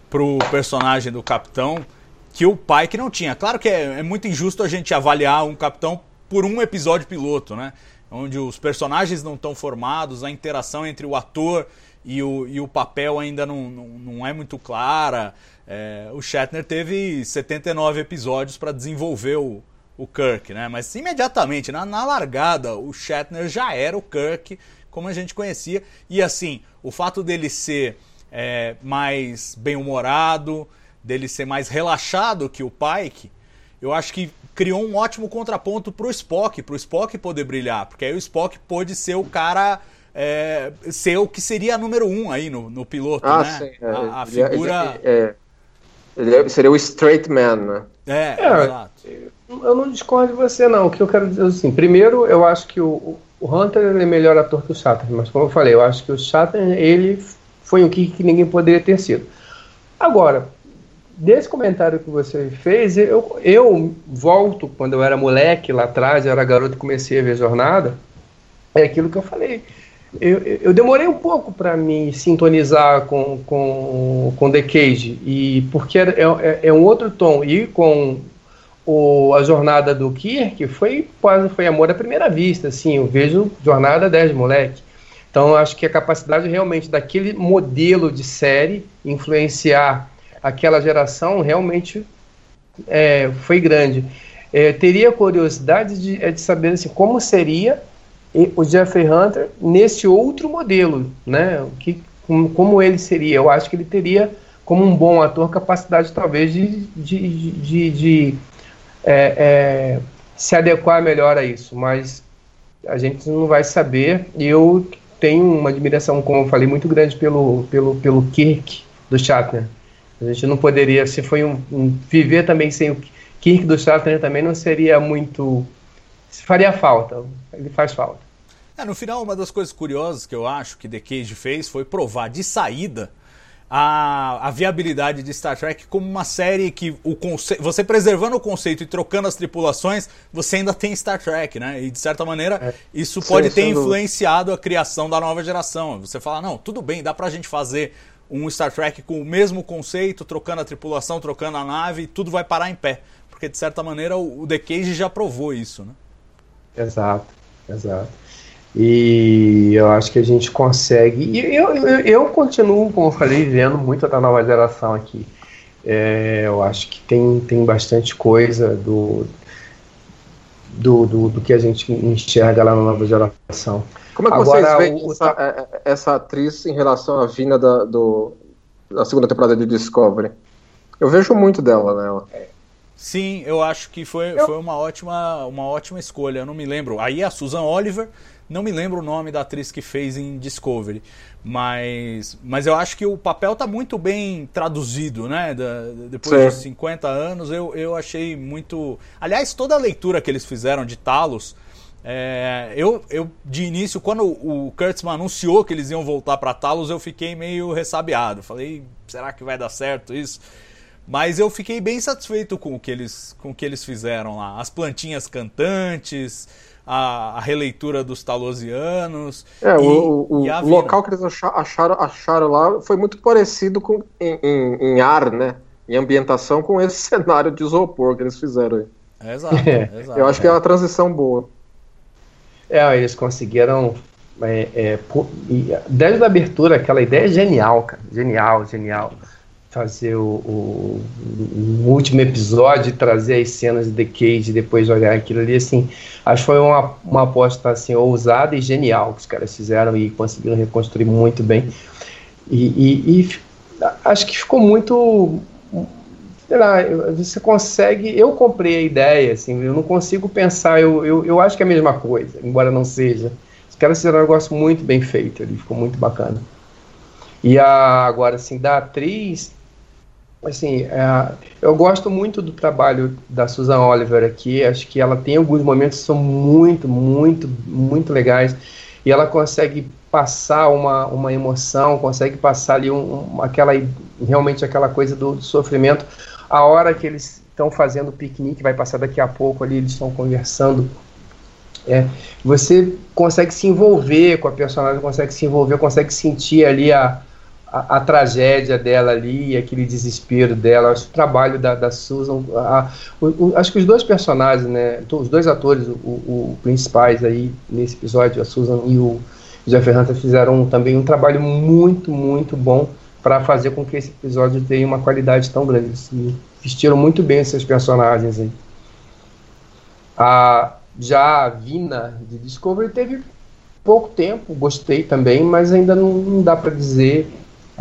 pro personagem do capitão que o pai que não tinha. Claro que é, é muito injusto a gente avaliar um capitão por um episódio piloto, né? Onde os personagens não estão formados, a interação entre o ator e o, e o papel ainda não, não, não é muito clara. É, o Shatner teve 79 episódios para desenvolver o, o Kirk, né? Mas imediatamente, na, na largada, o Shatner já era o Kirk como a gente conhecia. E assim, o fato dele ser é, mais bem-humorado, dele ser mais relaxado que o Pike, eu acho que criou um ótimo contraponto pro Spock, pro Spock poder brilhar, porque aí o Spock pôde ser o cara é, ser o que seria a número um aí no, no piloto, ah, né? Sim, é. a, a, figura. Ele, é, ele, é, seria o straight man, né? É, é exato. Eu não discordo de você, não. O que eu quero dizer assim, primeiro, eu acho que o, o Hunter é melhor ator que o Shatner, mas como eu falei, eu acho que o Shatner, ele foi um kick que ninguém poderia ter sido. Agora, desse comentário que você fez, eu, eu volto quando eu era moleque lá atrás, eu era garoto e comecei a ver Jornada, é aquilo que eu falei eu, eu demorei um pouco para me sintonizar com, com, com The Cage, e porque é, é, é um outro tom, e com o, a jornada do Kirk foi quase foi amor à primeira vista, assim, eu vejo jornada 10 moleque. Então acho que a capacidade realmente daquele modelo de série influenciar aquela geração realmente é, foi grande. É, teria curiosidade de, é, de saber assim, como seria o Jeffrey Hunter nesse outro modelo, né? Que, como ele seria? Eu acho que ele teria, como um bom ator, capacidade talvez de, de, de, de é, é, se adequar melhor a isso, mas a gente não vai saber. Eu tenho uma admiração, como eu falei, muito grande pelo, pelo, pelo Kirk do Shatner. A gente não poderia, se foi um, um viver também sem o Kirk do Shatner também não seria muito faria falta. Ele faz falta. É, no final, uma das coisas curiosas que eu acho que The Cage fez foi provar de saída a, a viabilidade de Star Trek como uma série que o conce... você preservando o conceito e trocando as tripulações, você ainda tem Star Trek, né? E de certa maneira, é. isso pode ter influenciado a criação da nova geração. Você fala, não, tudo bem, dá pra gente fazer um Star Trek com o mesmo conceito, trocando a tripulação, trocando a nave, tudo vai parar em pé. Porque de certa maneira o, The Cage já provou isso, né? Exato, exato. E eu acho que a gente consegue. E eu, eu, eu continuo, como eu falei, vendo muito da nova geração aqui. É, eu acho que tem, tem bastante coisa do, do, do, do, que a gente enxerga lá na nova geração. Como é que Agora, vocês veem o, essa, é, é, essa, atriz em relação à vinda da, do, da segunda temporada de Discovery? Eu vejo muito dela nela. Né? Sim, eu acho que foi, eu... foi uma, ótima, uma ótima escolha. Eu não me lembro. Aí a Susan Oliver, não me lembro o nome da atriz que fez em Discovery. Mas, mas eu acho que o papel está muito bem traduzido, né? Da, depois Sim. de 50 anos, eu, eu achei muito. Aliás, toda a leitura que eles fizeram de Talos. É, eu, eu, de início, quando o Kurtzman anunciou que eles iam voltar para Talos, eu fiquei meio ressabiado. Falei, será que vai dar certo isso? Mas eu fiquei bem satisfeito com o que eles, com o que eles fizeram lá. As plantinhas cantantes, a, a releitura dos talosianos. É, e, o, o, o local que eles acharam, acharam lá foi muito parecido com, em, em, em, ar, né? Em ambientação com esse cenário de isopor que eles fizeram aí. É, exato, é, exato. Eu acho que é uma transição boa. É, eles conseguiram. É, é, desde a abertura, aquela ideia é genial, cara. Genial, genial fazer o, o, o, último episódio trazer as cenas de The Cage depois olhar aquilo ali, assim, acho que foi uma, uma aposta, assim, ousada e genial que os caras fizeram e conseguiram reconstruir muito bem. E, e, e acho que ficou muito sei lá, você consegue. Eu comprei a ideia, assim, eu não consigo pensar, eu, eu, eu acho que é a mesma coisa, embora não seja. Os caras fizeram um negócio muito bem feito ali, ficou muito bacana. E a, agora, assim, da atriz, assim, é, eu gosto muito do trabalho da Susan Oliver aqui, acho que ela tem alguns momentos que são muito, muito, muito legais, e ela consegue passar uma, uma emoção, consegue passar ali um, um, aquela, realmente aquela coisa do, do sofrimento, a hora que eles estão fazendo o piquenique, vai passar daqui a pouco ali, eles estão conversando, é, você consegue se envolver com a personagem, consegue se envolver, consegue sentir ali a, a, a, tragédia dela ali, aquele desespero dela, acho o trabalho da, da Susan, a, o, o, acho que os dois personagens, né, os dois atores, o, o, principais aí nesse episódio, a Susan e o Jeff Hunter fizeram também um trabalho muito, muito bom para fazer com que esse episódio tenha uma qualidade tão grande. Assim, vestiram muito bem esses personagens aí. A, já a Vina de Discovery teve pouco tempo, gostei também, mas ainda não, não dá para dizer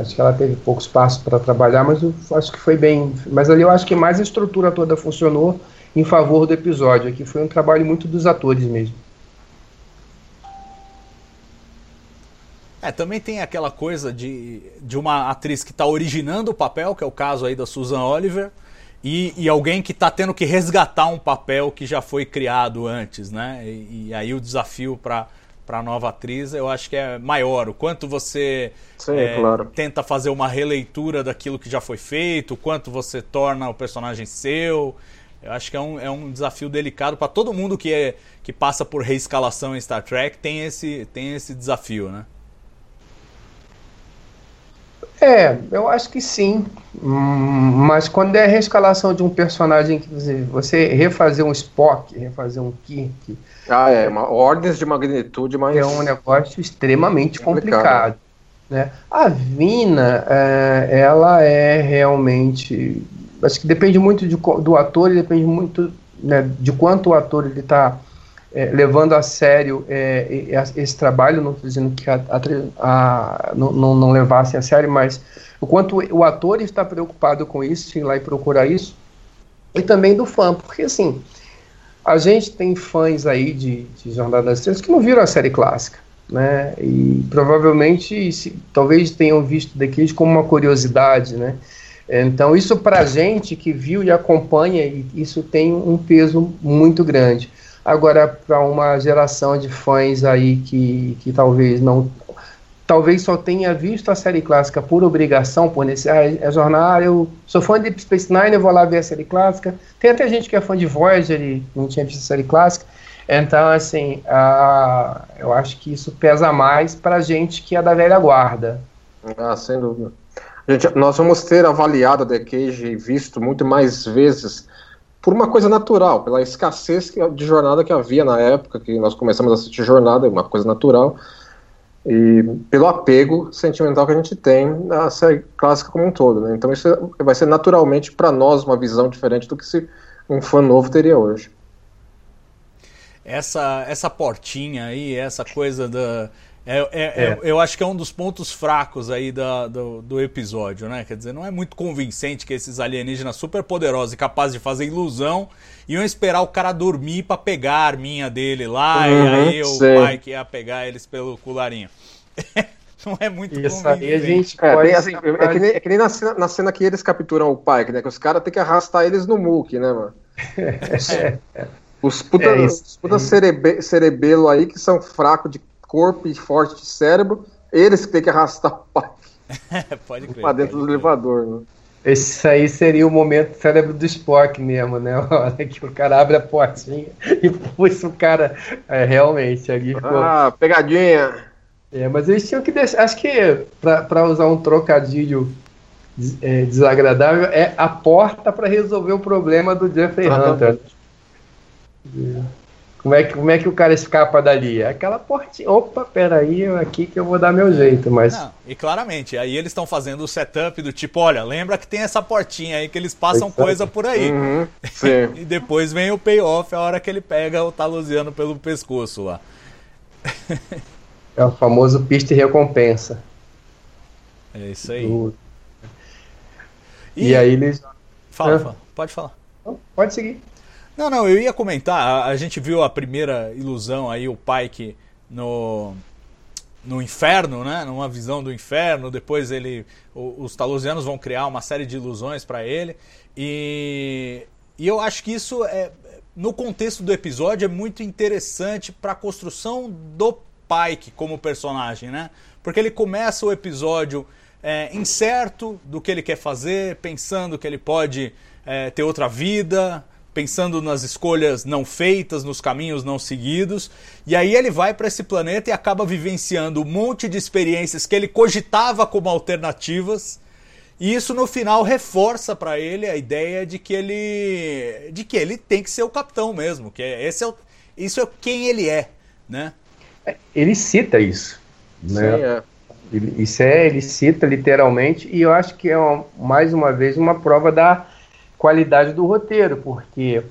Acho que ela teve pouco espaço para trabalhar, mas eu acho que foi bem. Mas ali eu acho que mais a estrutura toda funcionou em favor do episódio. Aqui foi um trabalho muito dos atores mesmo. É, também tem aquela coisa de, de uma atriz que está originando o papel, que é o caso aí da Susan Oliver, e, e alguém que está tendo que resgatar um papel que já foi criado antes, né? E, e aí o desafio para para a nova atriz, eu acho que é maior. O quanto você Sim, é, claro. tenta fazer uma releitura daquilo que já foi feito, o quanto você torna o personagem seu. Eu acho que é um, é um desafio delicado para todo mundo que, é, que passa por reescalação em Star Trek, tem esse, tem esse desafio, né? É, eu acho que sim. Hum, mas quando é a reescalação de um personagem que você refazer um Spock, refazer um Kirk, ah, é, uma, ordens de magnitude mais. É um negócio extremamente complicado. complicado né? A Vina, é, ela é realmente. Acho que depende muito de, do ator e depende muito né, de quanto o ator ele está é, levando a sério é, esse trabalho. Não estou dizendo que a, a, a, não, não levasse a sério, mas o quanto o ator está preocupado com isso, ir lá e procurar isso, e também do fã, porque assim a gente tem fãs aí de, de Jornada das Estrelas que não viram a série clássica, né? E provavelmente, se, talvez tenham visto daqui como uma curiosidade, né? Então, isso para a gente que viu e acompanha, isso tem um peso muito grande. Agora, para uma geração de fãs aí que, que talvez não talvez só tenha visto a série clássica por obrigação, por nesse, ah, é jornal, eu sou fã de Space Nine, eu vou lá ver a série clássica. Tem até gente que é fã de Voyager e não tinha visto a série clássica. Então, assim, ah, eu acho que isso pesa mais pra gente que é da velha guarda. Ah, sem dúvida. Gente, nós vamos ter avaliado a The Cage e visto muito mais vezes por uma coisa natural, pela escassez de jornada que havia na época que nós começamos a assistir jornada, uma coisa natural e pelo apego sentimental que a gente tem à série clássica como um todo. Né? Então isso vai ser naturalmente para nós uma visão diferente do que se um fã novo teria hoje. Essa, essa portinha aí, essa coisa da é, é, é. é. Eu acho que é um dos pontos fracos aí da, do, do, episódio, né? Quer dizer, não é muito convincente que esses alienígenas super poderosos e capazes de fazer ilusão iam esperar o cara dormir para pegar a arminha dele lá uhum, e aí o pai que ia pegar eles pelo cularinho. não é muito Isso aí a gente é, pode... assim, é, que nem, é que nem na, cena, na cena que eles capturam o pai, né? Que os caras têm que arrastar eles no muque, né, mano? É. Os puta, é os puta cerebe, cerebelo aí que são fracos de corpo e forte de cérebro, eles que tem que arrastar o pai pode crer, pra dentro do crer. elevador, né? Esse aí seria o momento cérebro do Spock mesmo, né? Olha que o cara abre a portinha e puxa o cara. É, realmente, ali ficou... Ah, pegadinha! É, mas eles tinham que deixar. Acho que, para usar um trocadilho é, desagradável, é a porta para resolver o problema do Jeffrey Hunter. É. Como é, que, como é que o cara escapa dali? É aquela portinha. Opa, peraí, aqui que eu vou dar meu jeito, mas. Não, e claramente, aí eles estão fazendo o setup do tipo, olha, lembra que tem essa portinha aí que eles passam Exato. coisa por aí. Uhum, e depois vem o payoff a hora que ele pega o Talusiano pelo pescoço lá. é o famoso pista e recompensa. É isso aí. E, e aí eles Fala, é. fala. pode falar. Pode seguir. Não, não, eu ia comentar. A, a, gente viu a primeira ilusão aí, o Pike no, no inferno, né? Numa visão do inferno. Depois ele, os talosianos vão criar uma série de ilusões para ele. E, e eu acho que isso é, no contexto do episódio é muito interessante para a construção do Pike como personagem, né? Porque ele começa o episódio é, incerto do que ele quer fazer, pensando que ele pode é, ter outra vida, pensando nas escolhas não feitas, nos caminhos não seguidos. E aí ele vai para esse planeta e acaba vivenciando um monte de experiências que ele cogitava como alternativas. E isso no final reforça para ele a ideia de que ele de que ele tem que ser o capitão mesmo, que é, esse é o, isso é quem ele é, né? É, ele cita isso, né? Sim, é. Ele, isso é, ele cita literalmente e eu acho que é uma, mais uma vez uma prova da qualidade do roteiro, porque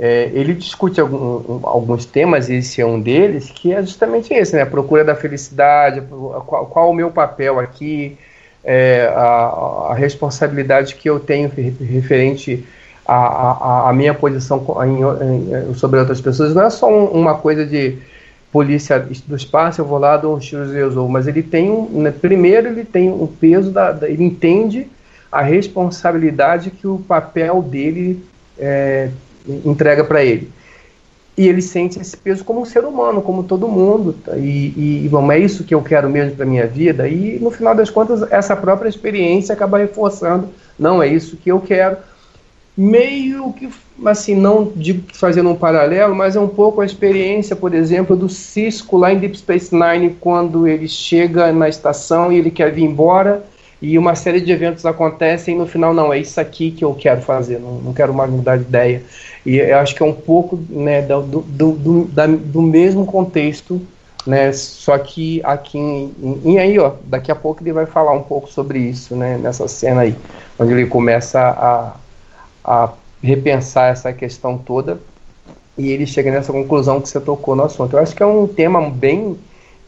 é, ele discute algum, alguns temas, esse é um deles, que é justamente esse, né? A procura da felicidade, qual, qual o meu papel aqui, é, a, a, responsabilidade que eu tenho referente à, minha posição em, em, sobre outras pessoas. Não é só um, uma coisa de polícia do espaço, eu vou lá, dou um tiros e resolvo, mas ele tem um, né, primeiro ele tem um peso, da, da, ele entende a responsabilidade que o papel dele é, entrega para ele. E ele sente esse peso como um ser humano, como todo mundo. E, e bom, é isso que eu quero mesmo para minha vida. E no final das contas, essa própria experiência acaba reforçando: não é isso que eu quero. Meio que, assim, não digo fazendo um paralelo, mas é um pouco a experiência, por exemplo, do Cisco lá em Deep Space Nine, quando ele chega na estação e ele quer vir embora e uma série de eventos acontecem e no final não, é isso aqui que eu quero fazer, não, não quero mais mudar de ideia. E eu acho que é um pouco né, do, do, do, da, do mesmo contexto, né, só que aqui em, em, aí, ó, daqui a pouco ele vai falar um pouco sobre isso, né, nessa cena aí, onde ele começa a, a repensar essa questão toda e ele chega nessa conclusão que você tocou no assunto. Eu acho que é um tema bem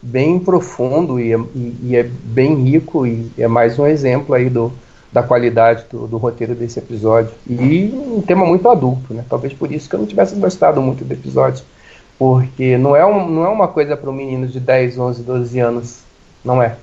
bem profundo e é, e, e é bem rico e é mais um exemplo aí do, da qualidade do, do, roteiro desse episódio. E um tema muito adulto, né? Talvez por isso que eu não tivesse gostado muito do episódio. Porque não é, um, não é uma coisa para um menino de 10, 11, 12 anos. Não é.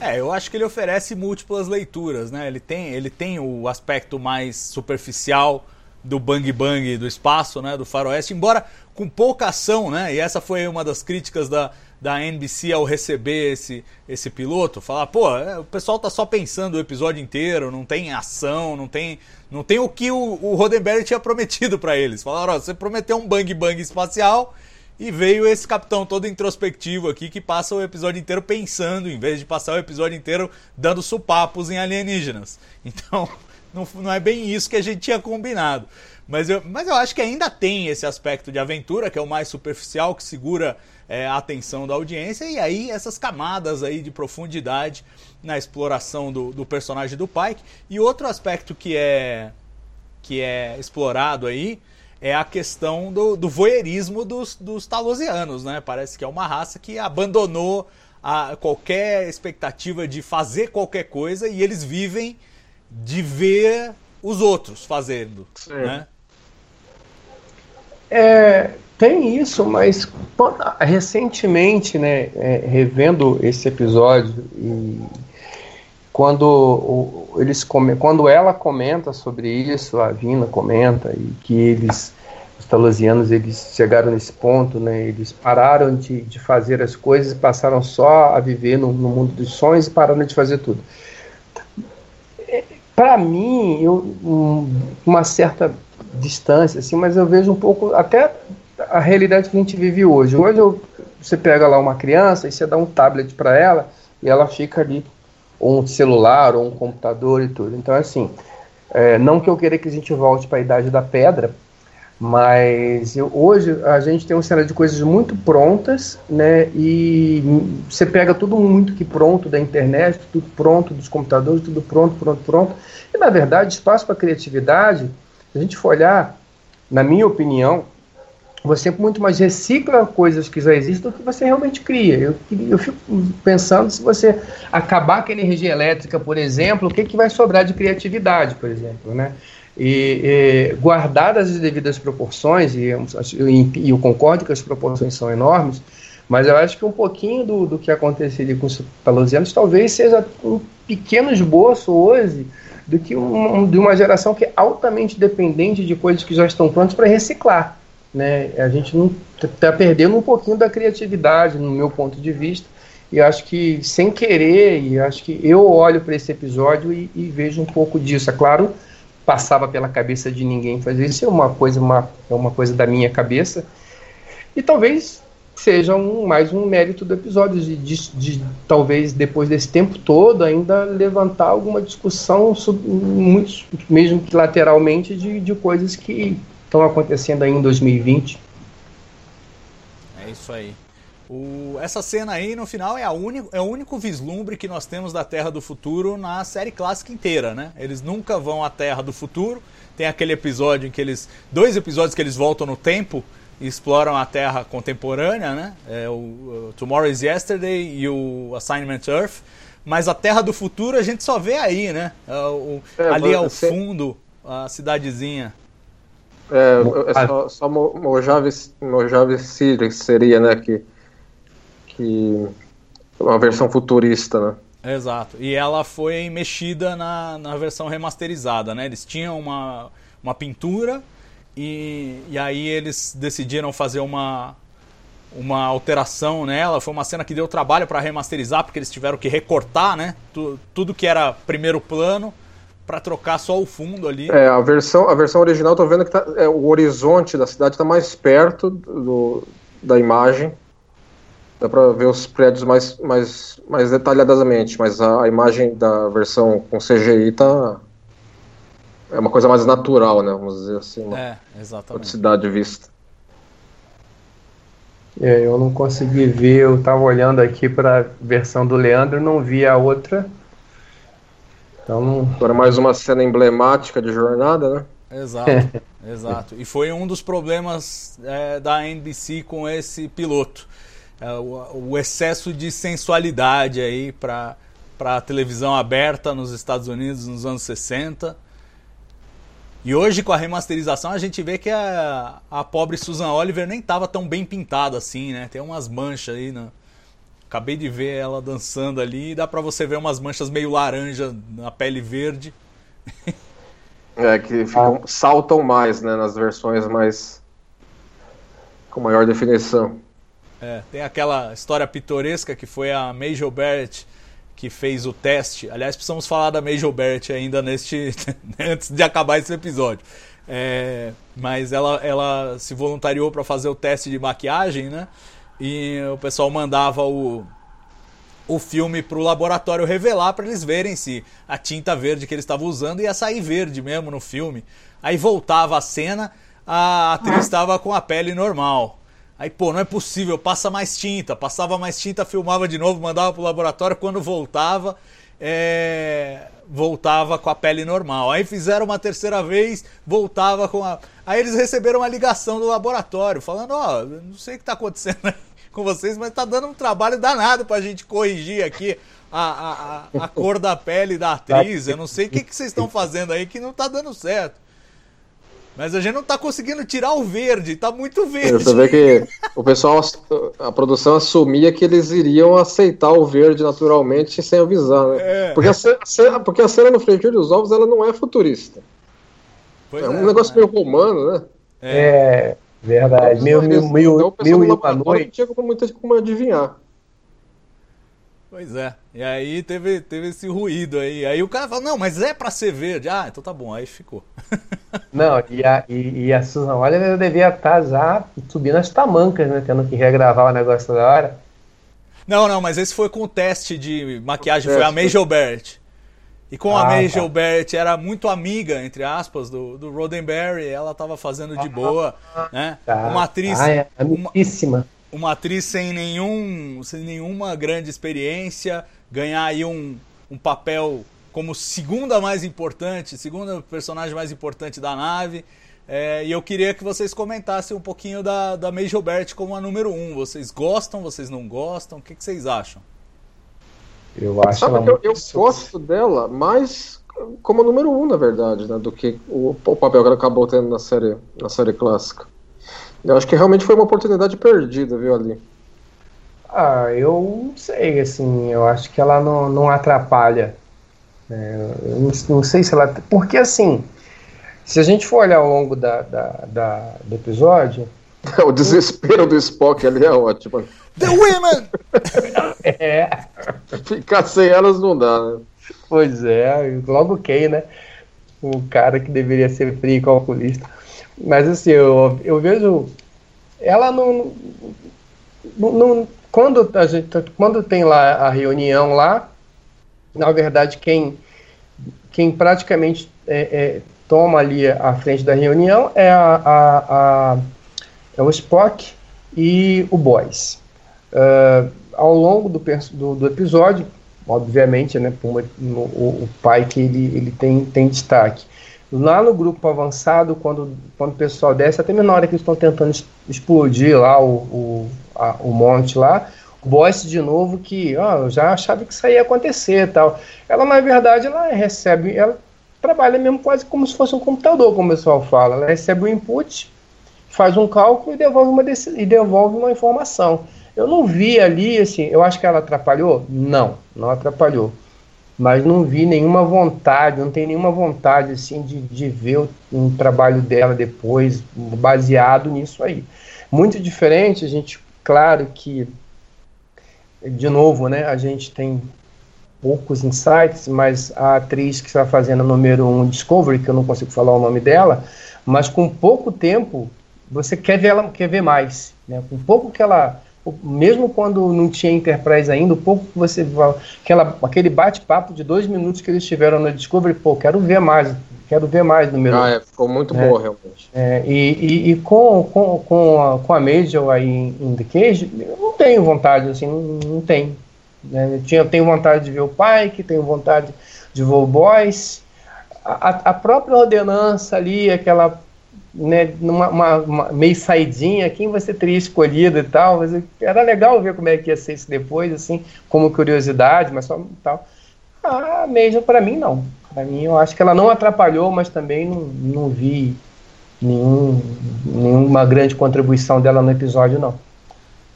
É, eu acho que ele oferece múltiplas leituras, né? Ele tem, ele tem o aspecto mais superficial do bang bang do espaço, né, do faroeste, embora com pouca ação, né? E essa foi uma das críticas da, da NBC ao receber esse, esse piloto, falar, pô, é, o pessoal tá só pensando o episódio inteiro, não tem ação, não tem, não tem o que o, o Roddenberry tinha prometido para eles. Falaram, ó, você prometeu um bang bang espacial e veio esse capitão todo introspectivo aqui que passa o episódio inteiro pensando, em vez de passar o episódio inteiro dando supapos em alienígenas. Então, não, não é bem isso que a gente tinha combinado. Mas eu, mas eu acho que ainda tem esse aspecto de aventura, que é o mais superficial, que segura é, a atenção da audiência, e aí essas camadas aí de profundidade na exploração do, do personagem do Pike. E outro aspecto que é, que é explorado aí é a questão do, do voyeurismo dos, dos talosianos, né? Parece que é uma raça que abandonou a, qualquer expectativa de fazer qualquer coisa e eles vivem de ver os outros fazendo, Sim. né? É, tem isso, mas recentemente, né, é, revendo esse episódio e quando o, eles quando ela comenta sobre isso, a Vina comenta e que eles os talosianos eles chegaram nesse ponto, né, eles pararam de, de fazer as coisas e passaram só a viver no, no mundo dos sonhos e pararam de fazer tudo. É, Para mim, eu, um, uma certa distância, assim, mas eu vejo um pouco até a realidade que a gente vive hoje. Hoje eu, você pega lá uma criança e você dá um tablet para ela e ela fica ali, ou um celular, ou um computador e tudo. Então, assim, é, não que eu queira que a gente volte para a idade da pedra, mas eu, hoje a gente tem um cenário de coisas muito prontas, né? E você pega tudo muito que pronto da internet, tudo pronto dos computadores, tudo pronto, pronto, pronto. E na verdade, espaço para criatividade, se a gente for olhar, na minha opinião, você muito mais recicla coisas que já existem do que você realmente cria. Eu, eu fico pensando se você acabar com a energia elétrica, por exemplo, o que, que vai sobrar de criatividade, por exemplo, né? E, e guardadas as devidas proporções, e, e, eu concordo que as proporções são enormes, mas eu acho que um pouquinho do, do que aconteceria com os pelusianos talvez seja um pequeno esboço hoje do que um, de uma geração que é altamente dependente de coisas que já estão prontas para reciclar né? A gente não está perdendo um pouquinho da criatividade, no meu ponto de vista. E acho que sem querer, e acho que eu olho para esse episódio e, e, vejo um pouco disso. É claro, passava pela cabeça de ninguém fazer isso, é uma coisa, uma, é uma coisa da minha cabeça. E talvez seja um, mais um mérito do episódio, de, de, de, talvez depois desse tempo todo ainda levantar alguma discussão, sobre, muito, mesmo que lateralmente, de, de coisas que estão acontecendo aí em 2020. É isso aí. O, essa cena aí, no final, é, a único, é o único vislumbre que nós temos da Terra do Futuro na série clássica inteira, né? Eles nunca vão à Terra do Futuro. Tem aquele episódio em que eles. Dois episódios que eles voltam no tempo e exploram a Terra contemporânea, né? É o, o Tomorrow is Yesterday e o Assignment Earth. Mas a Terra do Futuro a gente só vê aí, né? É, o, é, ali ao fundo, a cidadezinha. É, é só, só Mojave, Mojave City seria, né, que, que uma versão futurista, né? Exato. E ela foi mexida na, na versão remasterizada, né? Eles tinham uma, uma pintura e, e aí eles decidiram fazer uma, uma alteração nela. Foi uma cena que deu trabalho para remasterizar, porque eles tiveram que recortar, né? Tu, tudo que era primeiro plano para trocar só o fundo ali. É, a versão, a versão original, tô vendo que tá, é, o horizonte da cidade está mais perto do, da imagem. Dá para ver os prédios mais, mais, mais detalhadamente, mas a, a, imagem da versão com CGI tá é uma coisa mais natural, né? Vamos dizer assim. Uma é, exatamente. cidade vista. É, eu não consegui ver, eu estava olhando aqui para a versão do Leandro, não vi a outra então, Agora mais uma cena emblemática de jornada, né? Exato, exato. E foi um dos problemas é, da NBC com esse piloto. É, o, o, excesso de sensualidade aí para a televisão aberta nos Estados Unidos nos anos 60. E hoje, com a remasterização, a gente vê que a, a pobre Susan Oliver nem estava tão bem pintada assim, né? Tem umas manchas aí na, Acabei de ver ela dançando ali e dá pra você ver umas manchas meio laranja na pele verde. É, que ficam, saltam mais, né, nas versões mais. com maior definição. É, tem aquela história pitoresca que foi a Major Barrett que fez o teste. Aliás, precisamos falar da Major Barrett ainda neste. antes de acabar esse episódio. É, mas ela, ela se voluntariou para fazer o teste de maquiagem, né? E o pessoal mandava o, o filme para o laboratório revelar para eles verem se a tinta verde que eles estavam usando ia sair verde mesmo no filme. Aí voltava a cena, a atriz estava com a pele normal. Aí, pô, não é possível, passa mais tinta. Passava mais tinta, filmava de novo, mandava pro laboratório. Quando voltava, é... voltava com a pele normal. Aí fizeram uma terceira vez, voltava com a. Aí eles receberam uma ligação do laboratório, falando: Ó, oh, não sei o que tá acontecendo com vocês, mas tá dando um trabalho danado pra gente corrigir aqui a, a, a cor da pele da atriz. Eu não sei o que, que vocês estão fazendo aí que não tá dando certo. Mas a gente não tá conseguindo tirar o verde, tá muito verde. Você vê que o pessoal, a produção assumia que eles iriam aceitar o verde naturalmente sem avisar, né? É. Porque, a cena, porque a cena no frente dos ovos ela não é futurista. Pois é um é, negócio meio romano, né? É, é verdade. Mil, mil, então, mil e uma noite. Não tinha como, muito, como adivinhar. Pois é. E aí teve, teve esse ruído aí. Aí o cara falou, não, mas é pra ser verde. Ah, então tá bom, aí ficou. não, e a, e, e a Susan Oliver devia estar tá já subindo as tamancas, né? Tendo que regravar o negócio toda hora. Não, não, mas esse foi com o teste de maquiagem, foi a Major Barrett. E com ah, a May tá. Gilbert era muito amiga, entre aspas, do, do Roddenberry, ela tava fazendo de boa, ah, né? Tá. Uma atriz. Ah, é amicíssima uma atriz sem, nenhum, sem nenhuma grande experiência, ganhar aí um, um papel como segunda mais importante, segunda personagem mais importante da nave, É, e eu queria que vocês comentassem um pouquinho da, da Major Bert como a número 1. Um. Vocês gostam, vocês não gostam? O que, que vocês acham? Eu acho Sabe que eu, eu gosto dela mais como número 1, um, na verdade, né, do que o, o papel que ela acabou tendo na série, na série clássica. Eu acho que realmente foi uma oportunidade perdida, viu, ali. Ah, eu não sei, assim, eu acho que ela não, não atrapalha. É, eu não, não, sei se ela. Porque, assim, se a gente for olhar ao longo da, da, da do episódio. o desespero do Spock ali é ótimo. The Women! é. Ficar sem elas não dá, né? Pois é, logo quem, né? O cara que deveria ser frio calculista. Mas assim, eu, eu vejo. Ela não, não, quando, a gente, quando tem lá a reunião lá, na verdade, quem, quem praticamente é, é, toma ali à frente da reunião é, a, a, a é o Spock e o Boys. Uh, ao longo do, do, do, episódio, obviamente, né, o, o, pai que ele, ele tem, tem destaque. Lá no grupo avançado, quando, quando o pessoal desce, até na hora que eles estão tentando explodir lá o, o, a, o monte lá, o Boyce de novo que ó, eu já achava que isso ia acontecer tal. Ela, na verdade, ela recebe, ela trabalha mesmo quase como se fosse um computador, como o pessoal fala. Ela recebe o input, faz um cálculo e devolve uma, e devolve uma informação. Eu não vi ali, assim, eu acho que ela atrapalhou? Não, não atrapalhou. Mas não vi nenhuma vontade, não tem nenhuma vontade, assim, de, de ver um trabalho dela depois, baseado nisso aí. Muito diferente, a gente, claro que, de novo, né, a gente tem poucos insights, mas a atriz que está fazendo a número um Discovery, que eu não consigo falar o nome dela, mas com pouco tempo, você quer ver ela, quer ver mais, né? Com pouco que ela mesmo quando não tinha Enterprise ainda, o pouco que você aquela, aquele bate-papo de dois minutos que eles tiveram no Discovery, pô, quero ver mais, quero ver mais número. Ah, é, ficou muito é, boa realmente. É, e, e, e, com, com, com, a, com a Major aí em, em The Cage, eu não tenho vontade, assim, não, não tenho. Né? Eu, tinha, eu tenho vontade de ver o Pike, tenho vontade de ver o Boys. A, a própria ordenança ali, aquela né, numa uma, uma, meio saidinha, quem você teria escolhido e tal, mas era legal ver como é que ia ser isso depois, assim, como curiosidade, mas só tal. Ah, mesmo para mim não. Para mim eu acho que ela não atrapalhou, mas também não, não vi nenhum, nenhuma grande contribuição dela no episódio não.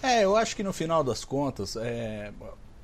É, eu acho que no final das contas, é,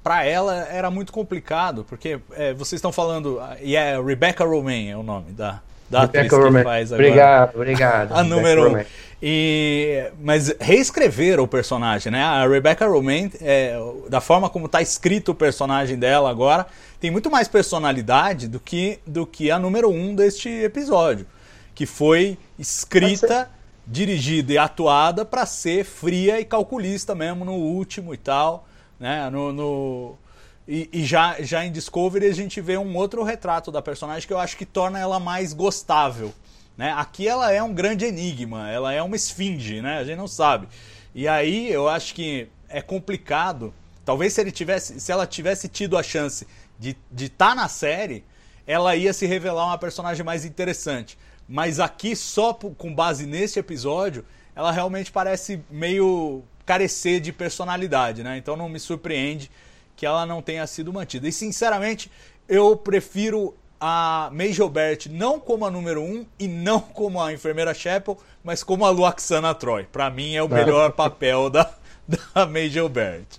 para ela era muito complicado, porque é, vocês estão falando, e é Rebecca Romaine é o nome da, da atriz que faz agora. Obrigado, obrigado. A número um. E, mas reescrever o personagem, né? A Rebecca Romaine, é, da forma como está escrito o personagem dela agora, tem muito mais personalidade do que, do que a número um deste episódio, que foi escrita, dirigida e atuada para ser fria e calculista mesmo no último e tal, né? No, no e, e, já, já em Discovery a gente vê um outro retrato da personagem que eu acho que torna ela mais gostável. Né? Aqui ela é um grande enigma, ela é uma esfinge, né? A gente não sabe. E aí eu acho que é complicado. Talvez se ele tivesse, se ela tivesse tido a chance de estar tá na série, ela ia se revelar uma personagem mais interessante. Mas aqui, só com base nesse episódio, ela realmente parece meio carecer de personalidade, né? Então não me surpreende que ela não tenha sido mantida. E sinceramente, eu prefiro a Major Bert não como a número 1 um, e não como a enfermeira Chapel, mas como a Luaxana Troy. Para mim é o melhor papel da, da Major Bert.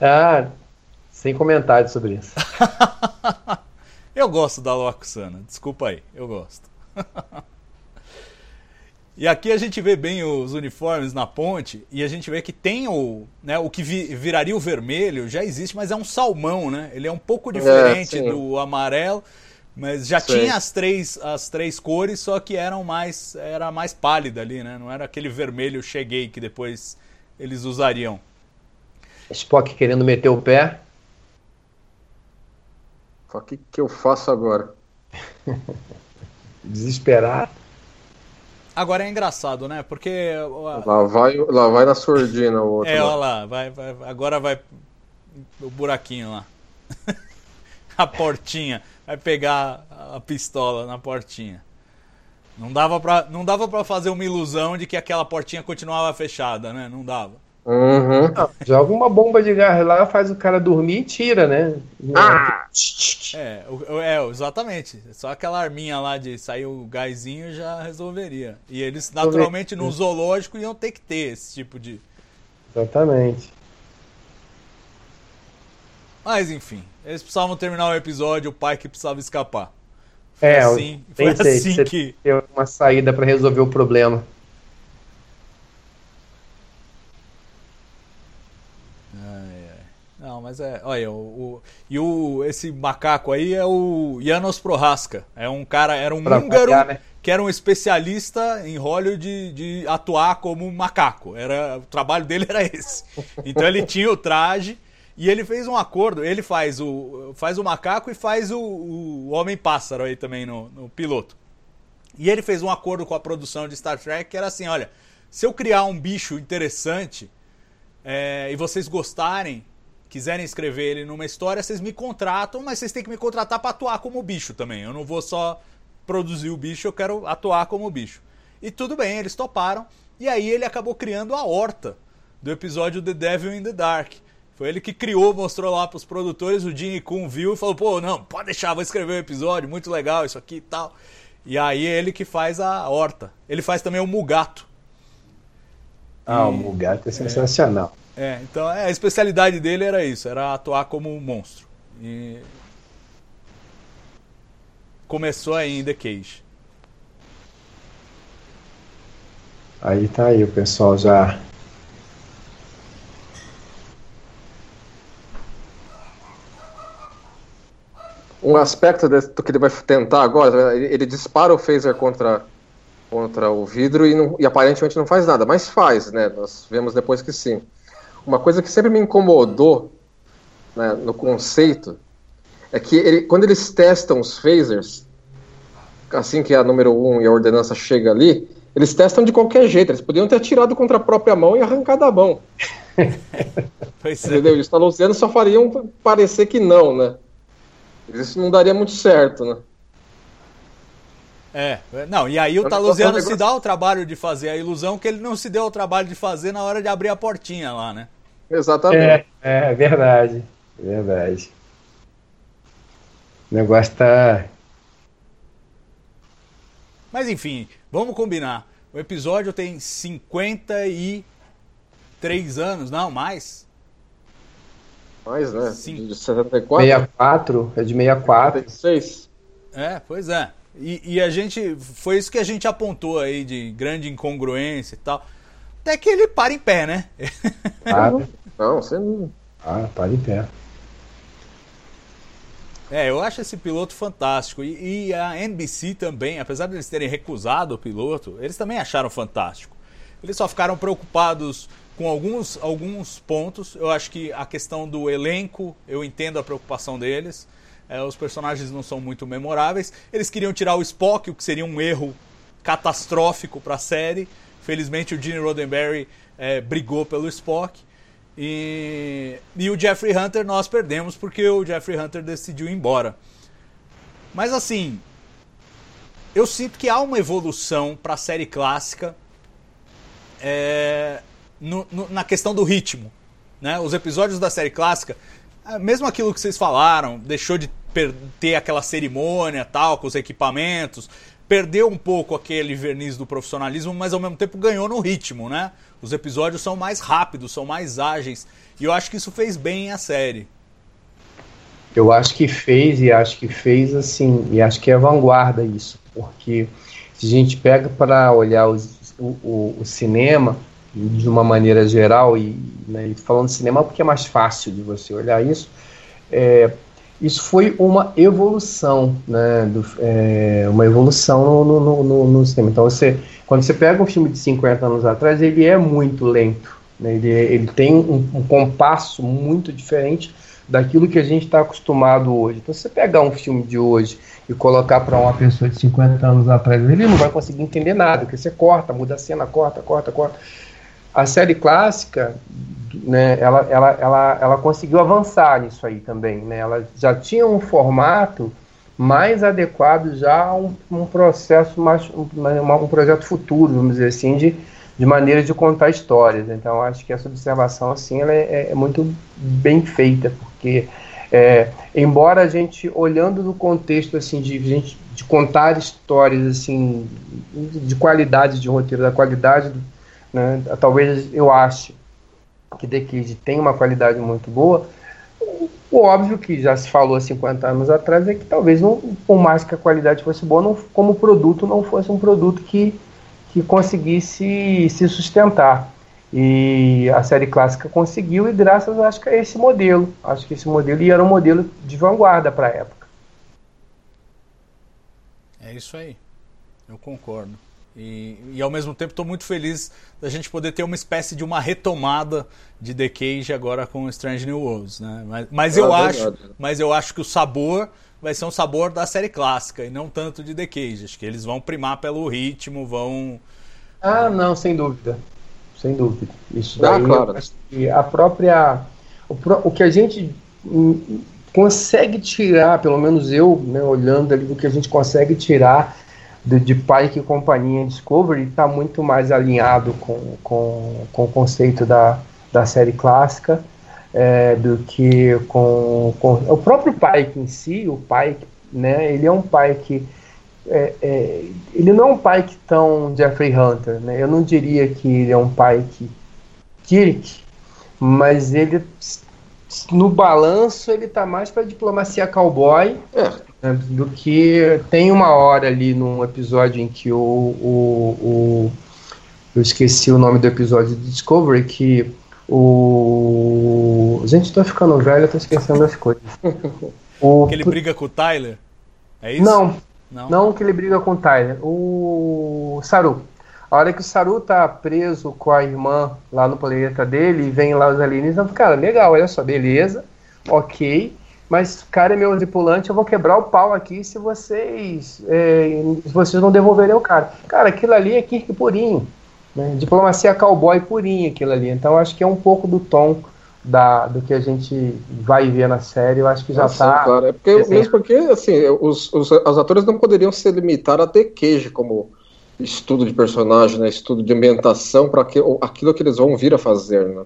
Ah, sem comentários sobre isso. eu gosto da Luaxana, desculpa aí, eu gosto. E aqui a gente vê bem os uniformes na ponte e a gente vê que tem o, né, o que vi, viraria o vermelho, já existe, mas é um salmão, né? Ele é um pouco diferente é, do amarelo, mas já Sim. tinha as três, as três cores, só que eram mais era mais pálida ali, né? Não era aquele vermelho cheguei que depois eles usariam. Spock querendo meter o pé. O que, que eu faço agora? Desesperado. Agora é engraçado, né? Porque. Lá vai, lá vai na surdina o outro. É, olha lá, vai, vai, agora vai o buraquinho lá. a portinha. Vai pegar a pistola na portinha. Não dava pra, não dava pra fazer uma ilusão de que aquela portinha continuava fechada, né? Não dava. Uhum. Não, joga uma bomba de gás lá, faz o cara dormir e tira, né? Ah! É, é, exatamente. Só aquela arminha lá de sair o gásinho já resolveria. E eles, naturalmente, no zoológico iam ter que ter esse tipo de. Exatamente. Mas enfim, eles precisavam terminar o episódio, o pai que precisava escapar. Foi é, assim, foi assim que. Ter uma saída para resolver o problema. Não, mas é. Olha, o, o, e o, esse macaco aí é o Janos Prohaska. É um cara, era um pra húngaro né? que era um especialista em Hollywood de, de atuar como macaco. Era, o trabalho dele era esse. Então ele tinha o traje e ele fez um acordo. Ele faz o, faz o macaco e faz o, o Homem-Pássaro aí também no, no piloto. E ele fez um acordo com a produção de Star Trek que era assim: olha, se eu criar um bicho interessante é, e vocês gostarem, quiserem escrever ele numa história, vocês me contratam, mas vocês têm que me contratar para atuar como bicho também. Eu não vou só produzir o bicho, eu quero atuar como bicho. E tudo bem, eles toparam. E aí ele acabou criando a horta do episódio The Devil in the Dark. Foi ele que criou, mostrou lá pros produtores, o Gene Kuhn viu e falou, pô, não, pode deixar, vou escrever o um episódio, muito legal isso aqui e tal. E aí é ele que faz a horta. Ele faz também o Mugato. Ah, e, o Mugato é sensacional. É, é, então é, a especialidade dele era isso, era atuar como um monstro. E começou aí em The Cage. Aí tá aí o pessoal já um aspecto do que ele vai tentar agora, ele, ele, dispara o phaser contra, contra o vidro e, não, e, aparentemente não faz nada, mas faz, né? Nós vemos depois que sim. Uma coisa que sempre me incomodou né, no conceito é que ele, quando eles testam os phasers, assim que a número 1 um e a ordenança chega ali, eles testam de qualquer jeito. Eles podiam ter atirado contra a própria mão e arrancado a mão. pois é. Entendeu? Os talusianos só fariam parecer que não, né? Isso não daria muito certo, né? É, não, e aí o Talusiano se dá o trabalho de fazer a ilusão que ele não se deu o trabalho de fazer na hora de abrir a portinha lá, né? Exatamente. É, é verdade, verdade. O negócio tá. Mas enfim, vamos combinar. O episódio tem 53 anos, não, mais mais, né? Sim. De 74? 64, é de 64. 76. É, pois é. E, e, a gente. Foi isso que a gente apontou aí de grande incongruência e tal. Até que ele para em pé, né? Ah, não, você não. Ah, para em pé. É, eu acho esse piloto fantástico. E, e, a NBC também, apesar de eles terem recusado o piloto, eles também acharam fantástico. Eles só ficaram preocupados com alguns, alguns pontos. Eu acho que a questão do elenco, eu entendo a preocupação deles. É, os personagens não são muito memoráveis. Eles queriam tirar o Spock, o que seria um erro catastrófico para a série. Felizmente o Gene Roddenberry é, brigou pelo Spock. E, e o Jeffrey Hunter nós perdemos porque o Jeffrey Hunter decidiu ir embora. Mas assim, eu sinto que há uma evolução para a série clássica. É, no, no, na questão do ritmo. Né? Os episódios da série clássica, é, mesmo aquilo que vocês falaram, deixou de ter aquela cerimônia tal, com os equipamentos, perdeu um pouco aquele verniz do profissionalismo, mas ao mesmo tempo ganhou no ritmo, né? Os episódios são mais rápidos, são mais ágeis, e eu acho que isso fez bem a série. Eu acho que fez, e acho que fez assim, e acho que é vanguarda isso, porque se a gente pega para olhar os, o, o, cinema, de uma maneira geral, e, né, falando de cinema porque é mais fácil de você olhar isso, é, isso foi uma evolução, né, do, é, uma evolução no, no, no, no, cinema. Então, você, quando você pega um filme de 50 anos atrás, ele é muito lento, né, ele, ele tem um, um compasso muito diferente daquilo que a gente está acostumado hoje. Então, se você pegar um filme de hoje e colocar para uma pessoa de 50 anos atrás, ele não vai conseguir entender nada, porque você corta, muda a cena, corta, corta, corta. A série clássica, né, ela, ela, ela, ela conseguiu avançar nisso aí também. Né? Ela já tinha um formato mais adequado já a um, um processo mais um, um, projeto futuro, vamos dizer assim, de, de maneira de contar histórias. Então acho que essa observação assim ela é, é muito bem feita, porque é, embora a gente olhando no contexto assim de de contar histórias assim de qualidade de roteiro, da qualidade, né, talvez eu ache que The Cage tem uma qualidade muito boa o óbvio que já se falou há 50 anos atrás é que talvez, não, por mais que a qualidade fosse boa, não, como produto não fosse um produto que, que conseguisse se sustentar. E a série clássica conseguiu, e graças, acho que, a esse modelo. Acho que esse modelo e era um modelo de vanguarda para a época. É isso aí. Eu concordo. E, e ao mesmo tempo estou muito feliz da gente poder ter uma espécie de uma retomada de The Cage agora com Strange New Worlds, né? Mas, mas eu ah, acho, mas eu acho que o sabor vai ser um sabor da série clássica e não tanto de The Cage. Acho que eles vão primar pelo ritmo, vão. Ah, não, sem dúvida, sem dúvida. Isso ah, daí, claro. a própria, o, o que a gente consegue tirar, pelo menos eu, né, olhando ali, o que a gente consegue tirar de, de Pike e companhia Discovery está muito mais alinhado com, com, com o conceito da, da série clássica é, do que com, com o próprio Pike em si, o Pike, né, ele é um Pike é, é, ele não é um Pike tão Jeffrey Hunter, né? Eu não diria que ele é um Pike Kirk, mas ele no balanço ele tá mais para diplomacia cowboy. É né, do que tem uma hora ali num episódio em que o, o, o eu esqueci o nome do episódio de Discovery que o gente tô ficando velho, eu tô esquecendo as coisas. O... Que ele briga com o Tyler? É isso? Não, não, não que ele briga com o Tyler. O Saru. A hora que o Saru tá preso com a irmã lá no planeta dele e vem lá os alienígenas, cara, legal, olha só, beleza, ok mas cara é meu tripulante, eu vou quebrar o pau aqui se vocês é, se vocês não devolverem o cara. Cara, aquilo ali é Kirk purinho, né? diplomacia cowboy purinho aquilo ali. Então acho que é um pouco do tom da, do que a gente vai ver na série, eu acho que já está. Claro. É porque, mesmo porque assim, os, os, os atores não poderiam se limitar a ter queijo como estudo de personagem, né? estudo de ambientação para aquilo que eles vão vir a fazer. Né?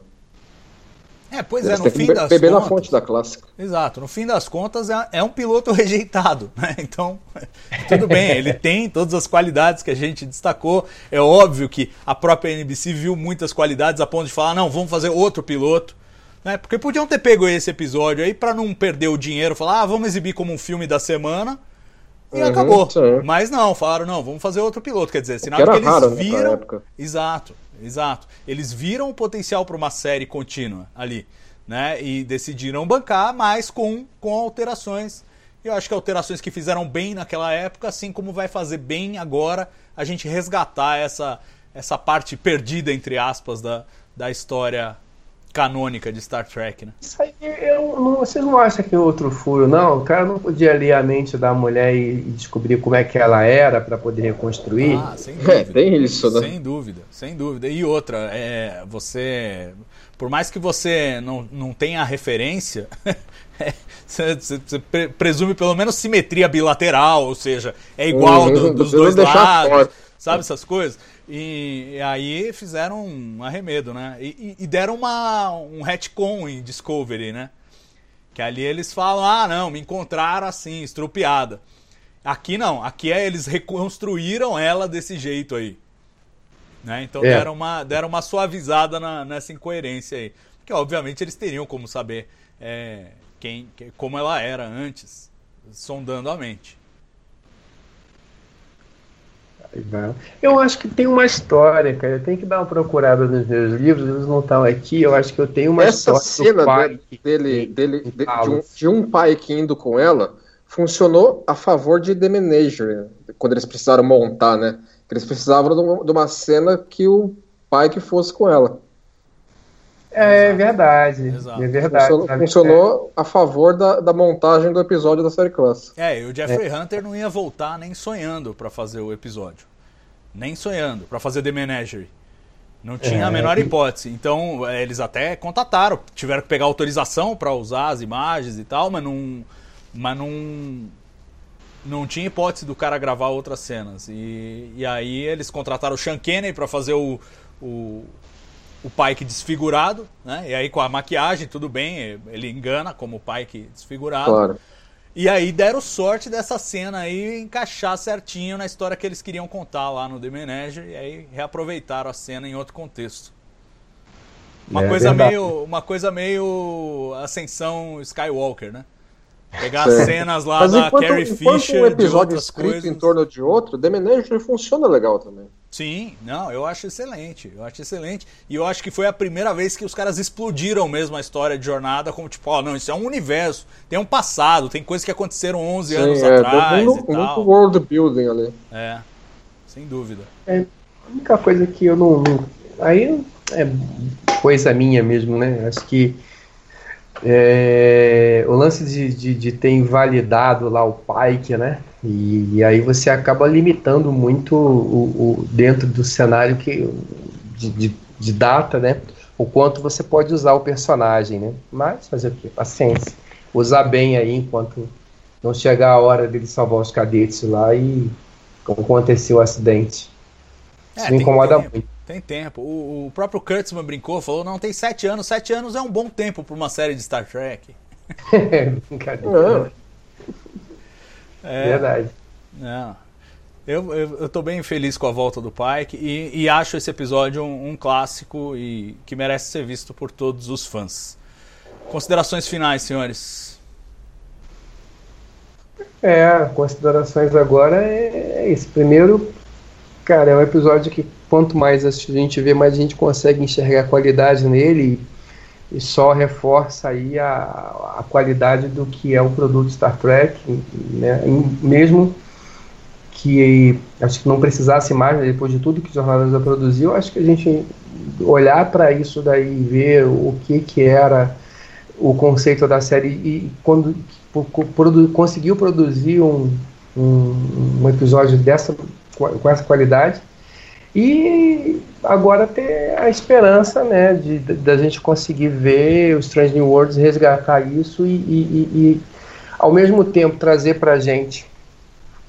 É, pois é, no fim das beber contas. na fonte da clássica. Exato, no fim das contas é, é um piloto rejeitado, né? Então, tudo bem, ele tem todas as qualidades que a gente destacou. É óbvio que a própria NBC viu muitas qualidades a ponto de falar: não, vamos fazer outro piloto. Né? Porque podiam ter pego esse episódio aí para não perder o dinheiro, falar: ah, vamos exibir como um filme da semana. E uhum, acabou. Sim. Mas não, falaram, não, vamos fazer outro piloto. Quer dizer, sinal que, que eles raro, né, viram. Né, exato exato. Eles viram o potencial para uma série contínua ali, né? E decidiram bancar, mas com, com alterações. E eu acho que alterações que fizeram bem naquela época, assim como vai fazer bem agora a gente resgatar essa, essa parte perdida, entre aspas, da, da história canônica de Star Trek, né? Isso aí, eu, não, vocês não acham que é outro furo, não? O cara não podia ler a mente da mulher e, e descobrir como é que ela era para poder reconstruir? Ah, sem dúvida. É, tem isso, né? Sem dúvida, sem dúvida. E outra, é, você... Por mais que você não, não tenha referência, você, você, presume pelo menos simetria bilateral, ou seja, é igual uhum, do, dos dois lados, sabe essas coisas? E, e, aí fizeram um arremedo, né? E, e, deram uma, um retcon em Discovery, né? Que ali eles falam, ah, não, me encontraram assim, estrupiada. Aqui não, aqui é eles reconstruíram ela desse jeito aí. Né? Então é. deram, uma, deram uma suavizada na, nessa incoerência aí. Porque obviamente eles teriam como saber é, quem, como ela era antes, sondando a mente. Eu acho que tem uma história, cara. Eu tenho que dar uma procurada nos meus livros, eles não estão aqui. Eu acho que eu tenho uma Essa história. cena pai dele, dele, de, de, um, de, um, pai que indo com ela funcionou a favor de The Menagerie, quando eles precisaram montar, né? Eles precisavam de uma cena que o pai que fosse com ela. É Exato. verdade. Exato. É verdade. Funcionou, funcionou a favor da, da, montagem do episódio da série Class. É, e o Jeffrey é. Hunter não ia voltar nem sonhando para fazer o episódio. Nem sonhando, para fazer The Menagerie. Não tinha é. a menor hipótese. Então, é, eles até contataram, tiveram que pegar autorização para usar as imagens e tal, mas não. Mas não. não tinha hipótese do cara gravar outras cenas. E, e aí eles contrataram o Sean Kennedy para fazer o, o, o Pike desfigurado, né? E aí com a maquiagem, tudo bem, ele engana como o Pike desfigurado. Claro. E aí deram sorte dessa cena aí encaixar certinho na história que eles queriam contar lá no The Manager, e aí reaproveitaram a cena em outro contexto. Uma, é, coisa, meio, uma coisa meio Ascensão Skywalker, né? Pegar as cenas lá Mas da enquanto, Carrie Fisher. um episódio escrito coisas... em torno de outro, The Manager funciona legal também. Sim, não, eu acho excelente. Eu acho excelente. E eu acho que foi a primeira vez que os caras explodiram mesmo a história de jornada, como tipo, ó, oh, não, isso é um universo, tem um passado, tem coisas que aconteceram 11 Sim, anos é, atrás. Muito, e tal. muito world building ali. É, sem dúvida. É, a única coisa que eu não. Aí é coisa minha mesmo, né? Acho que é, o lance de, de, de, ter invalidado lá o Pike, né? E, e aí você acaba limitando muito o, o dentro do cenário que, de, de, de, data, né? O quanto você pode usar o personagem, né? Mas fazer o quê? Paciência. Usar bem aí enquanto não chegar a hora dele salvar os cadetes lá e aconteceu o acidente. É, Isso me incomoda muito. Tem tempo. O, o, próprio Kurtzman brincou, falou: não, tem sete anos. Sete anos é um bom tempo para uma série de Star Trek. Brincadeira. É, Verdade. Não. Eu, eu, eu tô bem feliz com a volta do Pike e, e acho esse episódio um, um, clássico e que merece ser visto por todos os fãs. Considerações finais, senhores. É, considerações agora é, é isso. Primeiro, cara, é um episódio que quanto mais a gente vê, mais a gente consegue enxergar a qualidade nele e, só reforça aí a, a qualidade do que é o produto Star Trek, né? Mesmo que acho que não precisasse mais, né, depois de tudo que o Jornada produziu, acho que a gente olhar para isso daí e ver o que que era o conceito da série e quando produ, conseguiu produzir um, um, um episódio dessa com essa qualidade e agora ter a esperança né, de da gente conseguir ver o Strange New Worlds resgatar isso e, e, e ao mesmo tempo trazer para a gente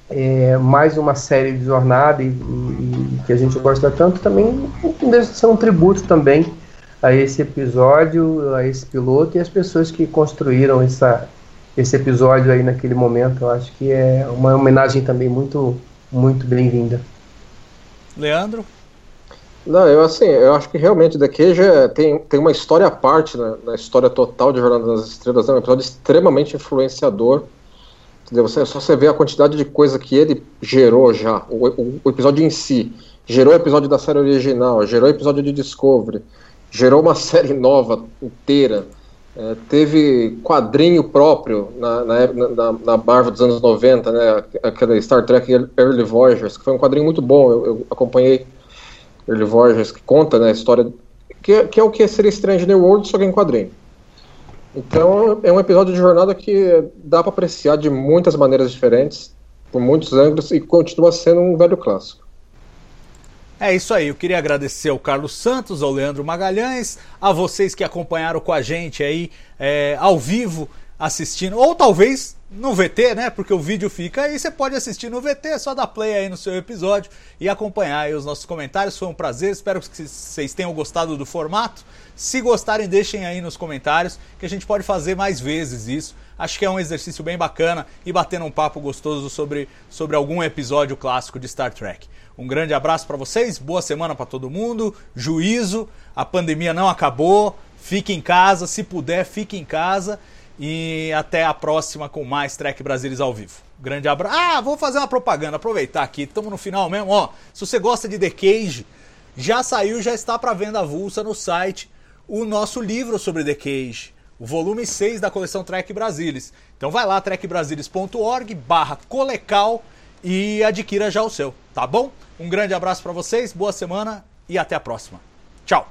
é, mais uma série de jornada e, e, que a gente gosta tanto também deve ser um tributo também a esse episódio, a esse piloto e as pessoas que construíram essa, esse episódio aí naquele momento. Eu acho que é uma homenagem também muito, muito bem-vinda. Leandro? Não, eu assim, eu acho que realmente The Cage é, tem, tem uma história à parte na, na história total de Jornada das Estrelas, é um episódio extremamente influenciador. Entendeu? Você, só você vê a quantidade de coisa que ele gerou já, o, o, o episódio em si, gerou o episódio da série original, gerou o episódio de Discovery, gerou uma série nova inteira. É, teve quadrinho próprio na, na, na, na, Marvel dos anos 90, né? Aquele Star Trek Early Voyagers, que foi um quadrinho muito bom. Eu, eu acompanhei Early Voyagers, que conta né, a história. Que, que é o que seria Strange New World, só que em quadrinho. Então é um episódio de jornada que dá para apreciar de muitas maneiras diferentes, por muitos ângulos, e continua sendo um velho clássico. É isso aí, eu queria agradecer ao Carlos Santos, ao Leandro Magalhães, a vocês que acompanharam com a gente aí é, ao vivo assistindo, ou talvez no VT, né? Porque o vídeo fica aí, você pode assistir no VT, é só dar play aí no seu episódio e acompanhar aí os nossos comentários. Foi um prazer, espero que vocês tenham gostado do formato. Se gostarem, deixem aí nos comentários que a gente pode fazer mais vezes isso. Acho que é um exercício bem bacana e batendo um papo gostoso sobre, sobre algum episódio clássico de Star Trek. Um grande abraço para vocês, boa semana para todo mundo, juízo, a pandemia não acabou, fique em casa, se puder, fique em casa e até a próxima com mais Trek Brasilis ao vivo. Grande abraço. Ah, vou fazer uma propaganda, aproveitar aqui, estamos no final mesmo, ó. Se você gosta de The Cage, já saiu, já está para venda avulsa no site o nosso livro sobre The Cage, o volume 6 da coleção Trek Brasilis. Então vai lá trekbrasilis.org barra colecal e adquira já o seu, tá bom? Um grande abraço para vocês, boa semana e até a próxima. Tchau!